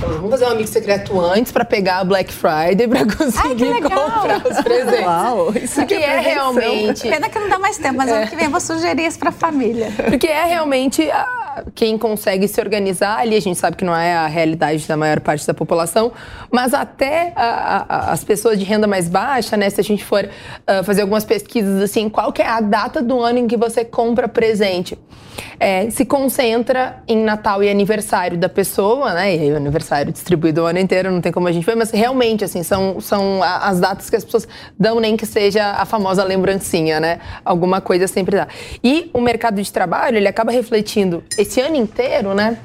Vamos fazer um amigo secreto antes para pegar a Black Friday para conseguir legal! comprar os presentes. Uau, isso Porque que é é realmente Pena que não dá mais tempo, mas ano que vem eu vou sugerir isso para a família. Porque é realmente ah, quem consegue se organizar ali, a gente sabe que não é a realidade da maior parte da população, mas até ah, ah, as pessoas de renda mais baixa, né? Se a gente for ah, fazer algumas pesquisas assim, qual que é a data do ano em que você compra presente? É, se concentra em Natal e aniversário da pessoa, né? E aí o aniversário distribuído o ano inteiro, não tem como a gente ver, mas realmente, assim, são, são as datas que as pessoas dão, nem que seja a famosa lembrancinha, né? Alguma coisa sempre dá. E o mercado de trabalho, ele acaba refletindo esse ano inteiro, né?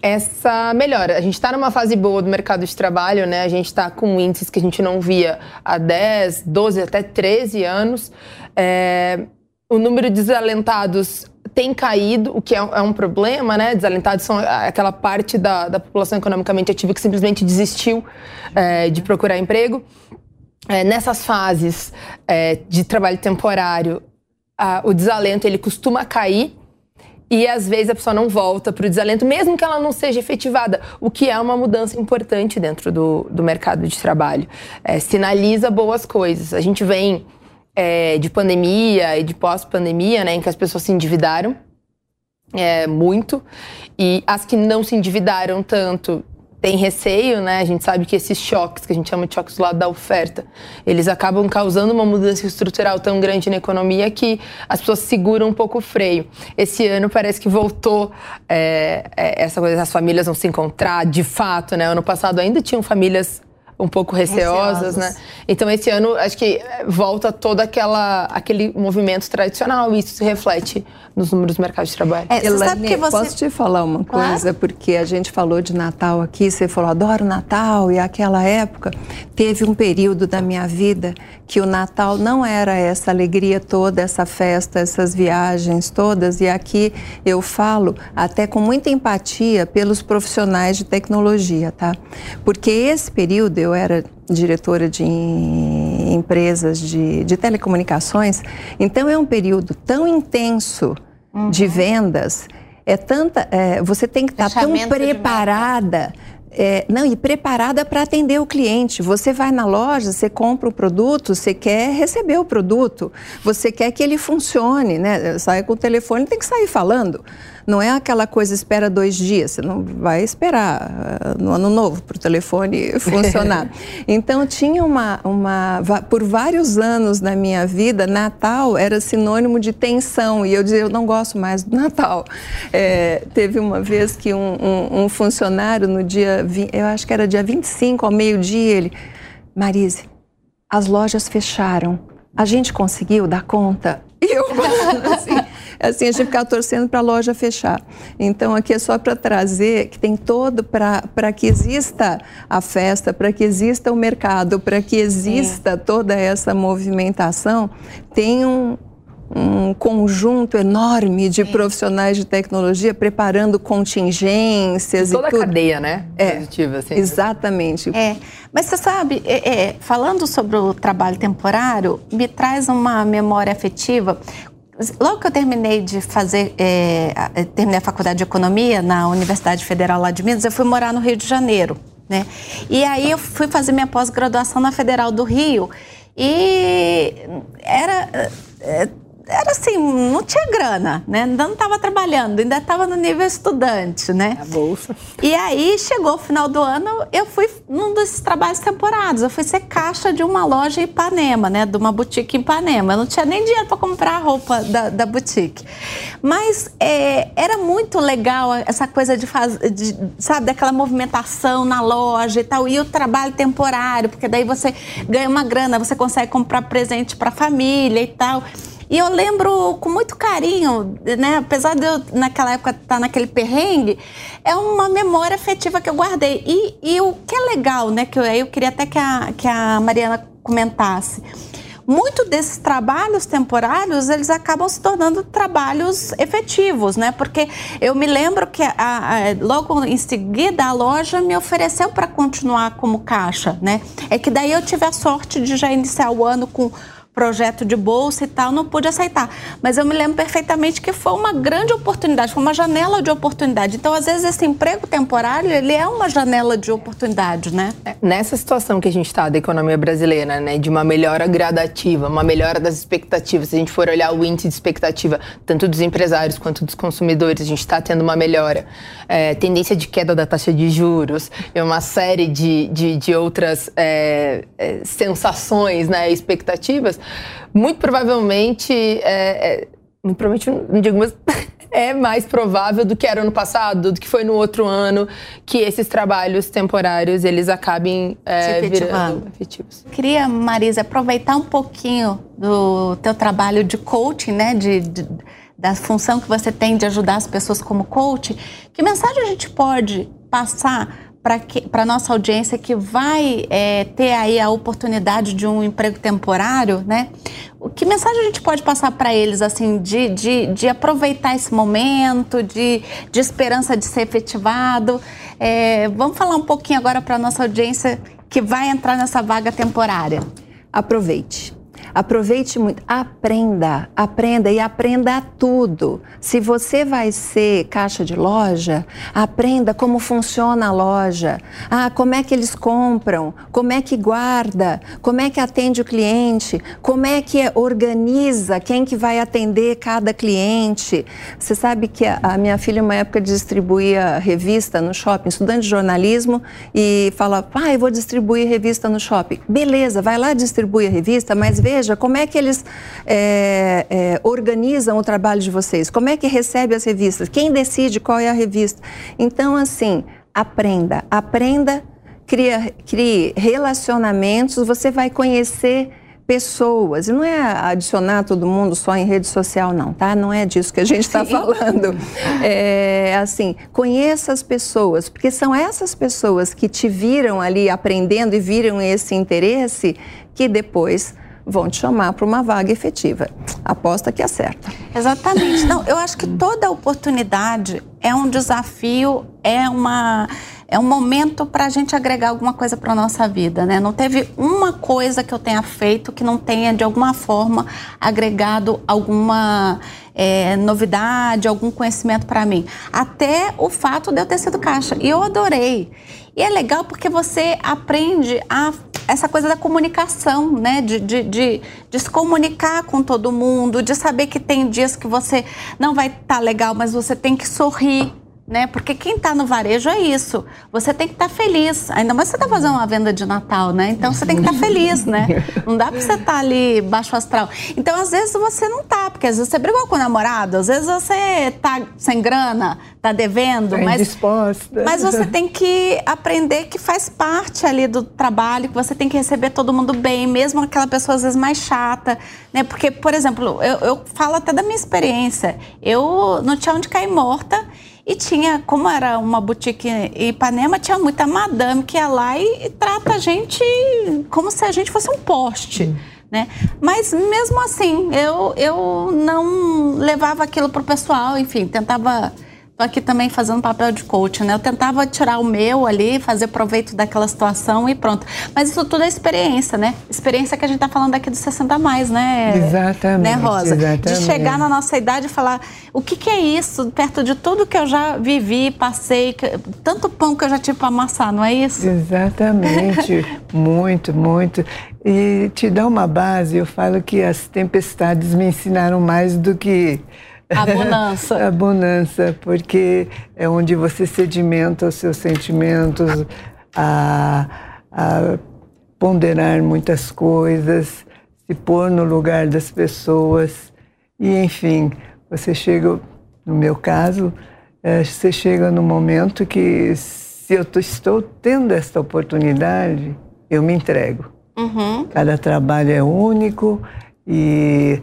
essa melhora. A gente está numa fase boa do mercado de trabalho, né? A gente está com índices que a gente não via há 10, 12, até 13 anos. É, o número de desalentados tem caído, o que é, é, um problema, né? Desalentados são aquela parte da, da população economicamente ativa que simplesmente desistiu é, de procurar emprego. É, nessas fases é, de trabalho temporário, a, o desalento ele costuma cair e às vezes a pessoa não volta para o desalento, mesmo que ela não seja efetivada, o que é uma mudança importante dentro do, do mercado de trabalho. É, sinaliza boas coisas. A gente vem é, de pandemia e de pós-pandemia, né, em que as pessoas se endividaram é, muito, e as que não se endividaram tanto tem receio, né? A gente sabe que esses choques, que a gente chama de choques do lado da oferta, eles acabam causando uma mudança estrutural tão grande na economia que as pessoas seguram um pouco o freio. Esse ano parece que voltou é, é, essa coisa das famílias vão se encontrar, de fato, né? Ano passado ainda tinham famílias um pouco receosas, né? Então esse ano acho que volta todo aquela aquele movimento tradicional e isso se reflete nos números do mercado de trabalho. É, Elane, você... posso te falar uma coisa? Claro. Porque a gente falou de Natal aqui, você falou, adoro Natal, e aquela época teve um período da minha vida que o Natal não era essa alegria toda, essa festa, essas viagens todas, e aqui eu falo até com muita empatia pelos profissionais de tecnologia, tá? Porque esse período eu era diretora de empresas de, de telecomunicações, então é um período tão intenso uhum. de vendas, é tanta. É, você tem que estar tão preparada. É, não, e preparada para atender o cliente. Você vai na loja, você compra o produto, você quer receber o produto, você quer que ele funcione, né? Sai com o telefone, tem que sair falando. Não é aquela coisa espera dois dias, você não vai esperar uh, no ano novo para o telefone funcionar. então tinha uma, uma. Por vários anos na minha vida, Natal era sinônimo de tensão e eu dizia, eu não gosto mais do Natal. É, teve uma vez que um, um, um funcionário no dia, eu acho que era dia 25 ao meio-dia, ele. Marise, as lojas fecharam. A gente conseguiu dar conta? E eu, assim, assim, a gente ficava torcendo para a loja fechar. Então, aqui é só para trazer que tem todo para que exista a festa, para que exista o mercado, para que exista toda essa movimentação, tem um, um conjunto enorme de profissionais de tecnologia preparando contingências e toda e tudo. a cadeia, né? É, Positiva, assim. Exatamente. É, mas você sabe, é, é, falando sobre o trabalho temporário, me traz uma memória afetiva Logo que eu terminei de fazer, é, terminei a faculdade de economia na Universidade Federal lá de Minas, eu fui morar no Rio de Janeiro, né? E aí eu fui fazer minha pós-graduação na Federal do Rio e era é, era assim, não tinha grana, né? Ainda não estava trabalhando, ainda estava no nível estudante, né? A bolsa. E aí chegou o final do ano, eu fui num desses trabalhos temporários. Eu fui ser caixa de uma loja em Ipanema, né? De uma boutique em Ipanema. Eu não tinha nem dinheiro para comprar a roupa da, da boutique. Mas é, era muito legal essa coisa de fazer, sabe, daquela movimentação na loja e tal. E o trabalho temporário, porque daí você ganha uma grana, você consegue comprar presente para a família e tal. E eu lembro com muito carinho, né? Apesar de eu, naquela época, estar tá naquele perrengue, é uma memória afetiva que eu guardei. E, e o que é legal, né? Que eu, eu queria até que a, que a Mariana comentasse muito desses trabalhos temporários eles acabam se tornando trabalhos efetivos, né? Porque eu me lembro que a, a, logo em seguida a loja me ofereceu para continuar como caixa, né? É que daí eu tive a sorte de já iniciar o ano com projeto de bolsa e tal, não pude aceitar. Mas eu me lembro perfeitamente que foi uma grande oportunidade, foi uma janela de oportunidade. Então, às vezes, esse emprego temporário, ele é uma janela de oportunidade, né? É, nessa situação que a gente está da economia brasileira, né, de uma melhora gradativa, uma melhora das expectativas, se a gente for olhar o índice de expectativa, tanto dos empresários quanto dos consumidores, a gente está tendo uma melhora. É, tendência de queda da taxa de juros, e uma série de, de, de outras é, é sensações, né, expectativas, muito provavelmente, é, é, muito provavelmente, não digo, mas é mais provável do que era ano passado, do que foi no outro ano, que esses trabalhos temporários eles acabem é, virando efetivos. Queria, Marisa, aproveitar um pouquinho do teu trabalho de coaching, né, de, de da função que você tem de ajudar as pessoas como coach, que mensagem a gente pode passar para a nossa audiência que vai é, ter aí a oportunidade de um emprego temporário, né? Que mensagem a gente pode passar para eles, assim, de, de, de aproveitar esse momento, de, de esperança de ser efetivado? É, vamos falar um pouquinho agora para a nossa audiência que vai entrar nessa vaga temporária. Aproveite. Aproveite muito, aprenda, aprenda e aprenda tudo. Se você vai ser caixa de loja, aprenda como funciona a loja. Ah, como é que eles compram, como é que guarda, como é que atende o cliente, como é que organiza quem que vai atender cada cliente. Você sabe que a, minha filha uma época distribuía revista no shopping, estudante de jornalismo e fala, pai, ah, vou distribuir revista no shopping. Beleza, vai lá distribuir a revista, mas veja veja como é que eles é, é, organizam o trabalho de vocês, como é que recebe as revistas, quem decide qual é a revista. Então, assim, aprenda, aprenda, cria, crie relacionamentos, você vai conhecer pessoas. E não é adicionar todo mundo só em rede social, não, tá? Não é disso que a gente está falando. É assim, conheça as pessoas, porque são essas pessoas que te viram ali aprendendo e viram esse interesse que depois vão te chamar para uma vaga efetiva. Aposta que acerta. Exatamente. Não, eu acho que toda oportunidade é um desafio, é uma é um momento para a gente agregar alguma coisa para nossa vida, né? Não teve uma coisa que eu tenha feito que não tenha de alguma forma agregado alguma é, novidade, algum conhecimento para mim. Até o fato de eu ter sido caixa. E eu adorei. E é legal porque você aprende a essa coisa da comunicação, né? De, de, de, de, se comunicar com todo mundo, de saber que tem dias que você não vai estar tá legal, mas você tem que sorrir, né? Porque quem está no varejo é isso. Você tem que estar tá feliz. Ainda mais você está fazendo uma venda de Natal, né? Então você tem que estar tá feliz, né? Não dá para você estar tá ali baixo astral. Então às vezes você não tá, porque às vezes você brigou com o namorado, às vezes você tá sem grana, tá devendo, tá mas indisposta. mas você tem que aprender que faz parte ali do trabalho, que você tem que receber todo mundo bem, mesmo aquela pessoa às vezes mais chata, né? Porque, por exemplo, eu, eu falo até da minha experiência. Eu não tinha onde cair morta. E tinha, como era uma boutique em Ipanema, tinha muita madame que ia lá e, e trata a gente como se a gente fosse um poste. Né? Mas mesmo assim, eu, eu não levava aquilo pro pessoal, enfim, tentava Tô aqui também fazendo papel de coach, né? Eu tentava tirar o meu ali, fazer proveito daquela situação e pronto. Mas isso tudo é experiência, né? Experiência que a gente tá falando aqui dos 60 mais, né? Exatamente. Né, Rosa? Exatamente. De chegar na nossa idade e falar o que, que é isso, perto de tudo que eu já vivi, passei, tanto pão que eu já tive para amassar, não é isso? Exatamente. muito, muito. E te dá uma base, eu falo que as tempestades me ensinaram mais do que a bonança. a bonança, porque é onde você sedimenta os seus sentimentos, a, a ponderar muitas coisas, se pôr no lugar das pessoas. E, enfim, você chega, no meu caso, é, você chega no momento que, se eu estou tendo esta oportunidade, eu me entrego. Uhum. Cada trabalho é único e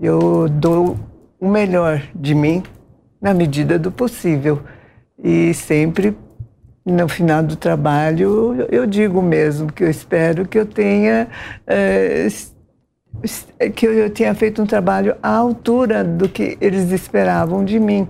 eu dou o melhor de mim na medida do possível. E sempre no final do trabalho eu digo mesmo que eu espero que eu tenha é, que eu tenha feito um trabalho à altura do que eles esperavam de mim,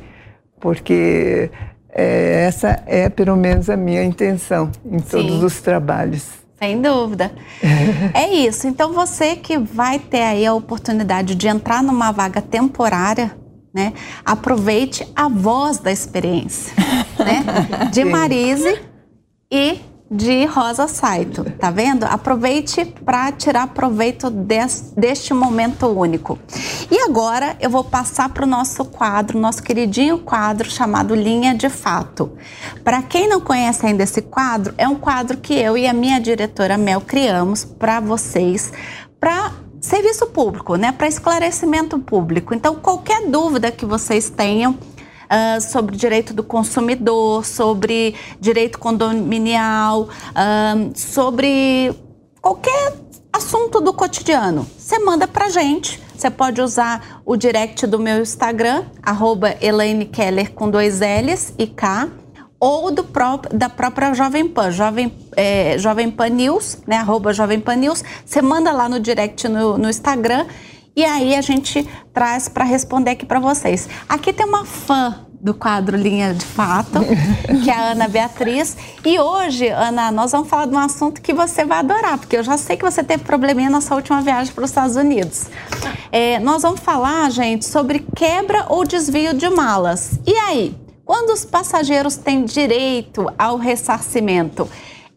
porque é, essa é pelo menos a minha intenção em todos Sim. os trabalhos. Sem dúvida. é isso. Então você que vai ter aí a oportunidade de entrar numa vaga temporária, né? Aproveite a voz da experiência, né? De Marise e de Rosa Saito, tá vendo? Aproveite para tirar proveito des, deste momento único. E agora eu vou passar para o nosso quadro, nosso queridinho quadro chamado Linha de Fato. Para quem não conhece ainda esse quadro, é um quadro que eu e a minha diretora Mel criamos para vocês, para serviço público, né? Para esclarecimento público. Então, qualquer dúvida que vocês tenham uh, sobre direito do consumidor, sobre direito condominial, uh, sobre qualquer assunto do cotidiano. Você manda para gente. você pode usar o direct do meu Instagram, arroba Elaine Keller com dois L's e K, ou do próprio, da própria Jovem Pan, Jovem, é, Jovem Pan News, né, arroba Jovem Pan News. Você manda lá no direct no, no Instagram e aí a gente traz para responder aqui para vocês. Aqui tem uma fã do quadro Linha de Fato, que é a Ana Beatriz. E hoje, Ana, nós vamos falar de um assunto que você vai adorar, porque eu já sei que você teve probleminha na sua última viagem para os Estados Unidos. É, nós vamos falar, gente, sobre quebra ou desvio de malas. E aí? Quando os passageiros têm direito ao ressarcimento?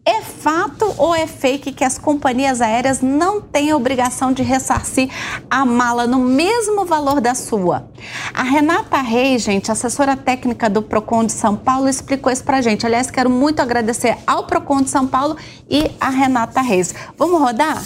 É fato ou é fake que as companhias aéreas não têm a obrigação de ressarcir a mala no mesmo valor da sua? A Renata Reis, gente, assessora técnica do Procon de São Paulo, explicou isso pra gente. Aliás, quero muito agradecer ao Procon de São Paulo e a Renata Reis. Vamos rodar?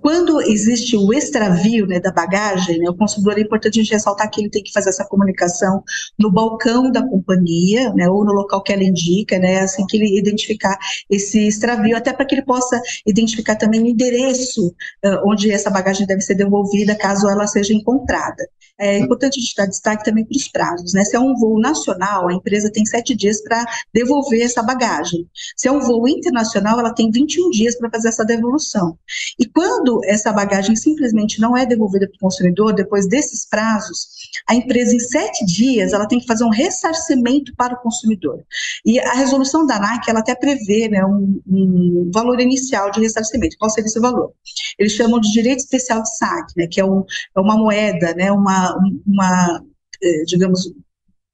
Quando existe o extravio né, da bagagem, né, o consumidor é importante a gente ressaltar que ele tem que fazer essa comunicação no balcão da companhia, né, ou no local que ela indica, né, assim que ele identificar esse extravio, até para que ele possa identificar também o endereço uh, onde essa bagagem deve ser devolvida caso ela seja encontrada. É importante a gente dar destaque também para os prazos, né? Se é um voo nacional, a empresa tem sete dias para devolver essa bagagem. Se é um voo internacional, ela tem 21 dias para fazer essa devolução. E quando essa bagagem simplesmente não é devolvida para o consumidor, depois desses prazos, a empresa, em sete dias, ela tem que fazer um ressarcimento para o consumidor. E a resolução da ANAC, ela até prevê né, um, um valor inicial de ressarcimento. Qual seria esse valor? Eles chamam de direito especial de saque, né, que é, um, é uma moeda, né, uma uma, eh, digamos,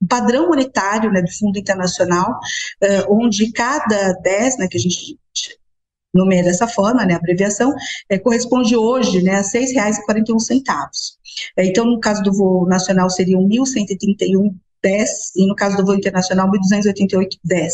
um padrão monetário né, do Fundo Internacional, uh, onde cada 10, né, que a gente nomeia dessa forma, né, a abreviação, é, corresponde hoje né, a R$ 6,41. Então, no caso do voo nacional, seriam 1.131,10 e no caso do voo internacional, 1.288,10.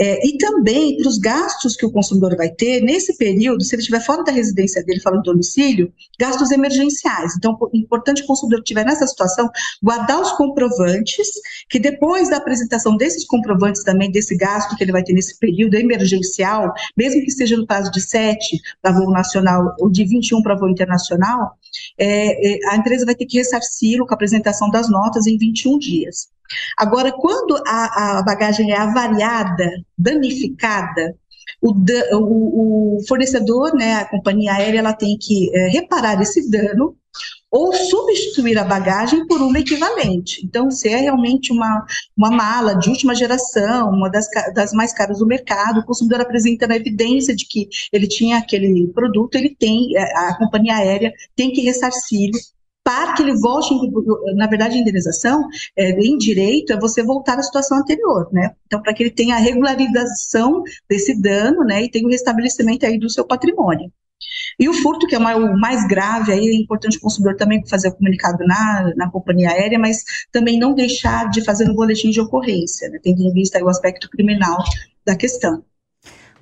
É, e também para os gastos que o consumidor vai ter nesse período, se ele estiver fora da residência dele, fora do domicílio, gastos emergenciais. Então, é importante o consumidor que estiver nessa situação guardar os comprovantes, que depois da apresentação desses comprovantes também, desse gasto que ele vai ter nesse período emergencial, mesmo que seja no prazo de 7 para voo nacional ou de 21 para voo internacional, é, é, a empresa vai ter que ressarci-lo com a apresentação das notas em 21 dias. Agora, quando a, a bagagem é avariada, danificada, o, o, o, fornecedor, né, a companhia aérea, ela tem que é, reparar esse dano ou substituir a bagagem por uma equivalente. Então, se é realmente uma, uma mala de última geração, uma das, das mais caras do mercado, o consumidor apresenta a evidência de que ele tinha aquele produto, ele tem, é, a companhia aérea tem que ressarcir para que ele volte, na verdade, a indenização é, em direito é você voltar à situação anterior, né? Então, para que ele tenha a regularização desse dano, né, e tenha o restabelecimento aí do seu patrimônio. E o furto, que é o mais grave, aí é importante o consumidor também fazer o comunicado na, na companhia aérea, mas também não deixar de fazer no boletim de ocorrência, né, tendo em vista o aspecto criminal da questão.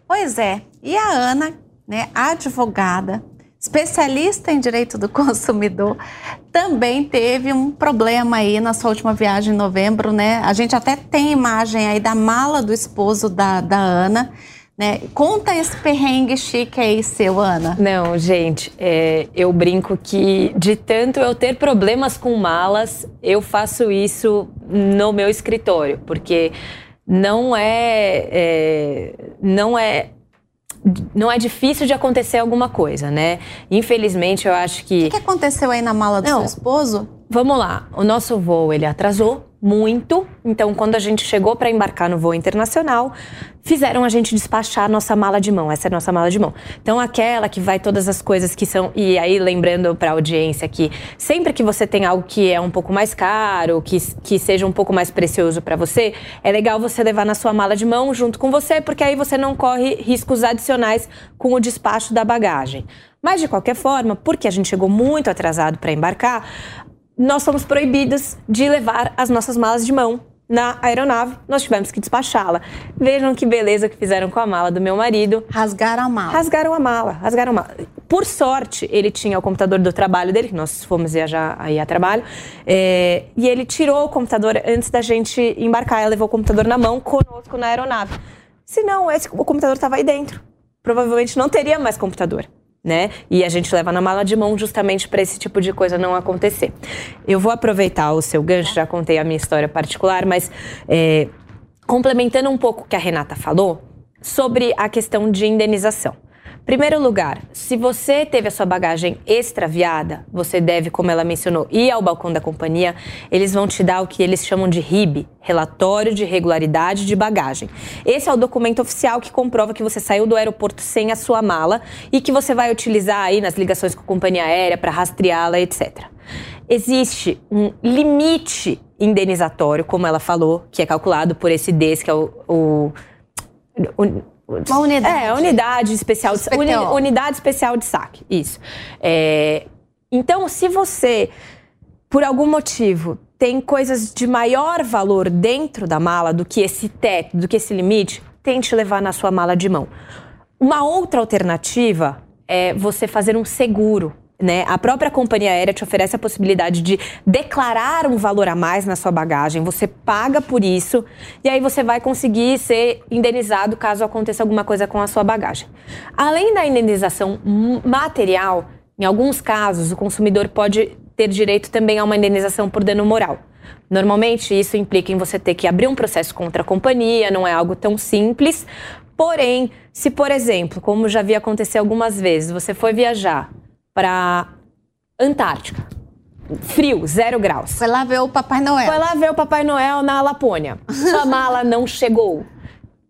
Pois é, e a Ana, né, advogada, especialista em direito do consumidor, também teve um problema aí na sua última viagem em novembro, né? A gente até tem imagem aí da mala do esposo da, da Ana. Né? Conta esse perrengue chique aí seu, Ana. Não, gente, é, eu brinco que de tanto eu ter problemas com malas, eu faço isso no meu escritório, porque não é, é não é não é difícil de acontecer alguma coisa, né? Infelizmente, eu acho que. O que aconteceu aí na mala do não, seu esposo? Vamos lá. O nosso voo ele atrasou muito. Então, quando a gente chegou para embarcar no voo internacional, fizeram a gente despachar a nossa mala de mão. Essa é a nossa mala de mão. Então, aquela que vai todas as coisas que são. E aí, lembrando para a audiência que sempre que você tem algo que é um pouco mais caro, que, que seja um pouco mais precioso para você, é legal você levar na sua mala de mão junto com você, porque aí você não corre riscos adicionais com o despacho da bagagem. Mas de qualquer forma, porque a gente chegou muito atrasado para embarcar, nós fomos proibidos de levar as nossas malas de mão na aeronave, nós tivemos que despachá-la. Vejam que beleza que fizeram com a mala do meu marido. Rasgaram a mala. Rasgaram a mala, rasgaram a mala. Por sorte, ele tinha o computador do trabalho dele, que nós fomos viajar aí a trabalho, é, e ele tirou o computador antes da gente embarcar. Ela levou o computador na mão conosco na aeronave. Se não, esse, o computador estava aí dentro. Provavelmente não teria mais computador. Né? E a gente leva na mala de mão justamente para esse tipo de coisa não acontecer. Eu vou aproveitar o seu gancho, já contei a minha história particular, mas é, complementando um pouco o que a Renata falou sobre a questão de indenização. Primeiro lugar, se você teve a sua bagagem extraviada, você deve, como ela mencionou, ir ao balcão da companhia. Eles vão te dar o que eles chamam de RIB, Relatório de Regularidade de Bagagem. Esse é o documento oficial que comprova que você saiu do aeroporto sem a sua mala e que você vai utilizar aí nas ligações com a companhia aérea para rastreá-la, etc. Existe um limite indenizatório, como ela falou, que é calculado por esse DES, que é o, o uma unidade. É, unidade especial de, uni, unidade especial de saque. Isso. É, então, se você, por algum motivo, tem coisas de maior valor dentro da mala do que esse teto, do que esse limite, tente levar na sua mala de mão. Uma outra alternativa é você fazer um seguro né? A própria companhia aérea te oferece a possibilidade de declarar um valor a mais na sua bagagem, você paga por isso e aí você vai conseguir ser indenizado caso aconteça alguma coisa com a sua bagagem. Além da indenização material, em alguns casos o consumidor pode ter direito também a uma indenização por dano moral. Normalmente isso implica em você ter que abrir um processo contra a companhia, não é algo tão simples. Porém, se por exemplo, como já vi acontecer algumas vezes, você foi viajar para Antártica. Frio, zero graus. Foi lá ver o Papai Noel. Foi lá ver o Papai Noel na Lapônia. Sua mala não chegou.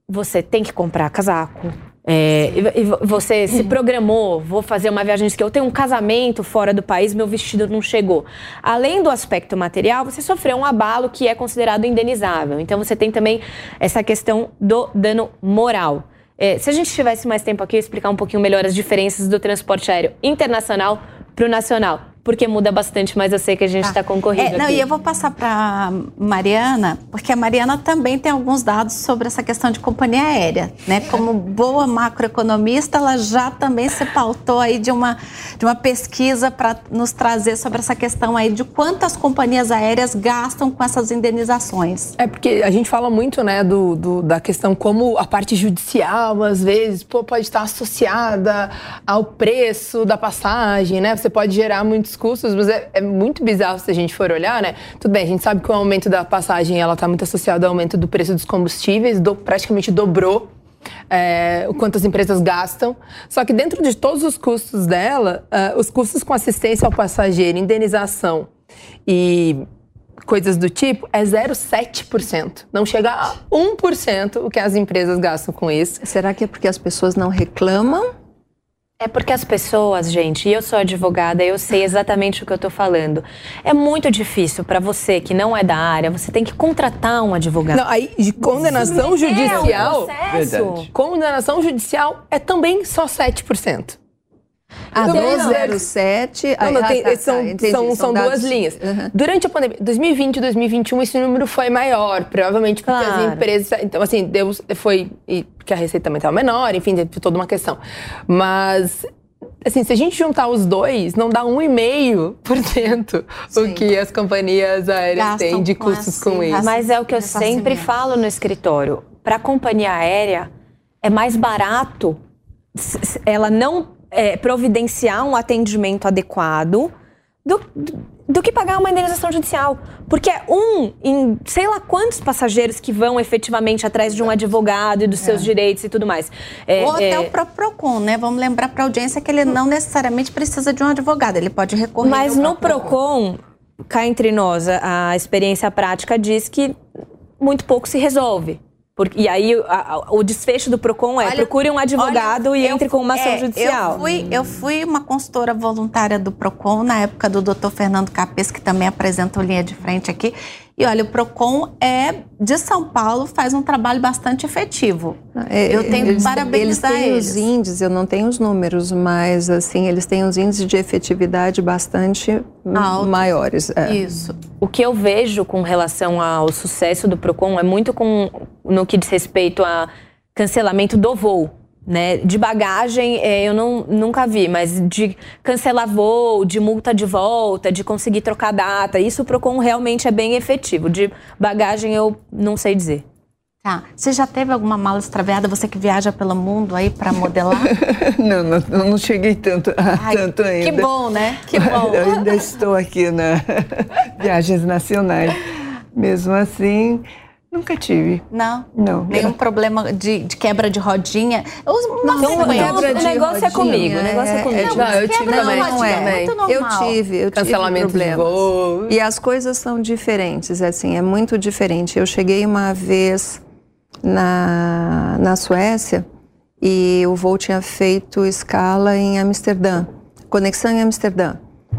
Você tem que comprar casaco. É, e, você se programou, vou fazer uma viagem que eu tenho um casamento fora do país, meu vestido não chegou. Além do aspecto material, você sofreu um abalo que é considerado indenizável. Então você tem também essa questão do dano moral. É, se a gente tivesse mais tempo aqui, eu explicar um pouquinho melhor as diferenças do transporte aéreo internacional para o nacional porque muda bastante, mas eu sei que a gente está tá concorrido. É, não, aqui. e eu vou passar para Mariana, porque a Mariana também tem alguns dados sobre essa questão de companhia aérea, né? Como boa macroeconomista, ela já também se pautou aí de uma, de uma pesquisa para nos trazer sobre essa questão aí de quantas companhias aéreas gastam com essas indenizações. É porque a gente fala muito, né, do, do da questão como a parte judicial, às vezes, pô, pode estar associada ao preço da passagem, né? Você pode gerar muitos custos, mas é, é, muito bizarro se a gente for olhar, né? Tudo bem, a gente sabe que o aumento da passagem ela está muito associado ao aumento do preço dos combustíveis, do, praticamente dobrou é, o quanto as empresas gastam. Só que dentro de todos os custos dela, uh, os custos com assistência ao passageiro, indenização e coisas do tipo é 0,7%. Não chega a 1% o que as empresas gastam com isso. Será que é porque as pessoas não reclamam? É porque as pessoas, gente, e eu sou advogada, eu sei exatamente o que eu tô falando. É muito difícil para você que não é da área, você tem que contratar um advogado. Não, aí de condenação Sim, judicial, é condenação judicial é também só 7%. A então, 207. Não, não, tem, ah, tá, são, tá, entendi, são, são, são duas linhas. Uhum. Durante a pandemia, 2020 e 2021, esse número foi maior, provavelmente porque claro. as empresas. Então, assim, Deus foi. Porque a receita também estava menor, enfim, teve toda uma questão. Mas assim, se a gente juntar os dois, não dá 1,5% o que as companhias aéreas Gastam têm de custos assim, com isso. Mas é o que eu sempre falo no escritório. Para a companhia aérea, é mais barato ela não é, providenciar um atendimento adequado do, do que pagar uma indenização judicial. Porque é um em sei lá quantos passageiros que vão efetivamente atrás de um advogado e dos seus é. direitos e tudo mais. É, Ou até é... o próprio PROCON, né? Vamos lembrar para a audiência que ele não necessariamente precisa de um advogado, ele pode recorrer Mas no PROCON, cá entre nós, a experiência prática diz que muito pouco se resolve. Porque, e aí a, a, o desfecho do PROCON é olha, procure um advogado olha, e entre com uma ação é, judicial. Eu fui, eu fui uma consultora voluntária do PROCON na época do Dr. Fernando Capes, que também apresentou linha de frente aqui. E olha, o PROCON é de São Paulo, faz um trabalho bastante efetivo. É, eu tenho eles, que parabenizar eles. Têm eles. os índices, eu não tenho os números, mas assim, eles têm os índices de efetividade bastante Alto. maiores. É. Isso. O que eu vejo com relação ao sucesso do PROCON é muito com, no que diz respeito a cancelamento do voo. Né? De bagagem é, eu não, nunca vi, mas de cancelar voo, de multa de volta, de conseguir trocar data, isso o PROCON realmente é bem efetivo. De bagagem eu não sei dizer. Tá. Você já teve alguma mala extraviada? Você que viaja pelo mundo aí para modelar? não, não, não cheguei tanto, Ai, tanto ainda. Que bom, né? Que bom. Eu ainda estou aqui na viagens nacionais. Mesmo assim, Nunca tive. Não? Não. Nenhum problema de, de, quebra de rodinha? Uma não, não, o negócio é comigo. O negócio é, é comigo. Não, eu tive também. Não é. Eu tive, eu Cancelamento tive problemas. de voo. E as coisas são diferentes, assim, é muito diferente. Eu cheguei uma vez na, na Suécia e o voo tinha feito escala em Amsterdã, conexão em Amsterdã.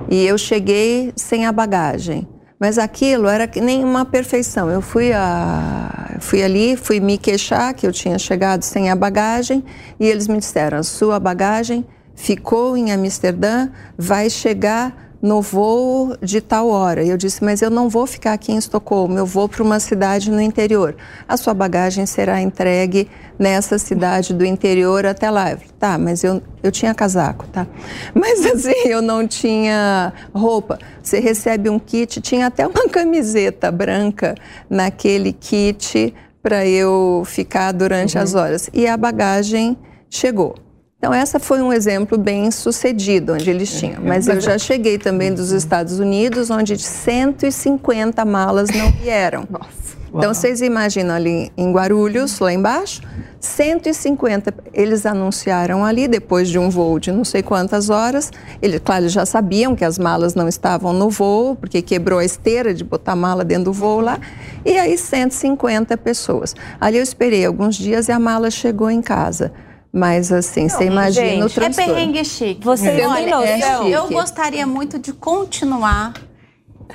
E eu cheguei sem a bagagem. Mas aquilo era que nem uma perfeição. Eu fui, a, fui ali, fui me queixar que eu tinha chegado sem a bagagem e eles me disseram: sua bagagem ficou em Amsterdã, vai chegar no voo de tal hora. E eu disse, mas eu não vou ficar aqui em Estocolmo, eu vou para uma cidade no interior. A sua bagagem será entregue nessa cidade do interior até lá. Eu falei, tá, mas eu, eu tinha casaco, tá? Mas assim, eu não tinha roupa. Você recebe um kit, tinha até uma camiseta branca naquele kit para eu ficar durante uhum. as horas. E a bagagem chegou. Então, essa foi um exemplo bem sucedido, onde eles tinham. É, Mas eu já cheguei também dos Estados Unidos, onde 150 malas não vieram. Nossa. Então, vocês imaginam ali em Guarulhos, lá embaixo, 150. Eles anunciaram ali, depois de um voo de não sei quantas horas. Eles, claro, eles já sabiam que as malas não estavam no voo, porque quebrou a esteira de botar mala dentro do voo lá. E aí, 150 pessoas. Ali eu esperei alguns dias e a mala chegou em casa. Mas assim, você imagina gente, o transtorno. É perrengue chique. Você é. Olha, eu, eu gostaria muito de continuar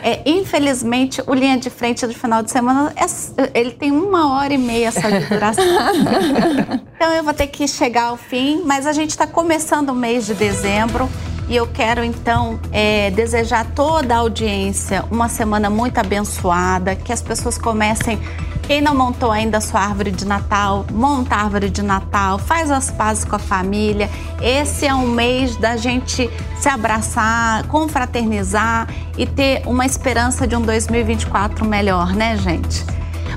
é, infelizmente, o linha de frente do final de semana, é, ele tem uma hora e meia só de duração. então eu vou ter que chegar ao fim, mas a gente está começando o mês de dezembro e eu quero então é, desejar a toda a audiência uma semana muito abençoada, que as pessoas comecem quem não montou ainda a sua árvore de Natal, monta a árvore de Natal, faz as pazes com a família. Esse é um mês da gente se abraçar, confraternizar e ter uma esperança de um 2024 melhor, né, gente?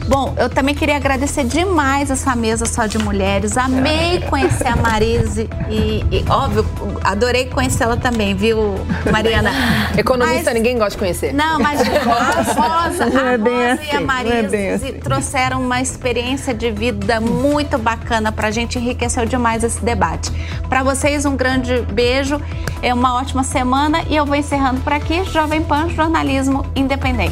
Bom, eu também queria agradecer demais essa mesa só de mulheres. Amei conhecer a Marise e, e óbvio, adorei conhecê-la também, viu, Mariana? Economista mas, ninguém gosta de conhecer. Não, mas a Rosa, a é Rosa assim, e a assim, Marise é assim. trouxeram uma experiência de vida muito bacana pra gente, enriqueceu demais esse debate. Para vocês, um grande beijo, é uma ótima semana e eu vou encerrando por aqui, Jovem Pan Jornalismo Independente.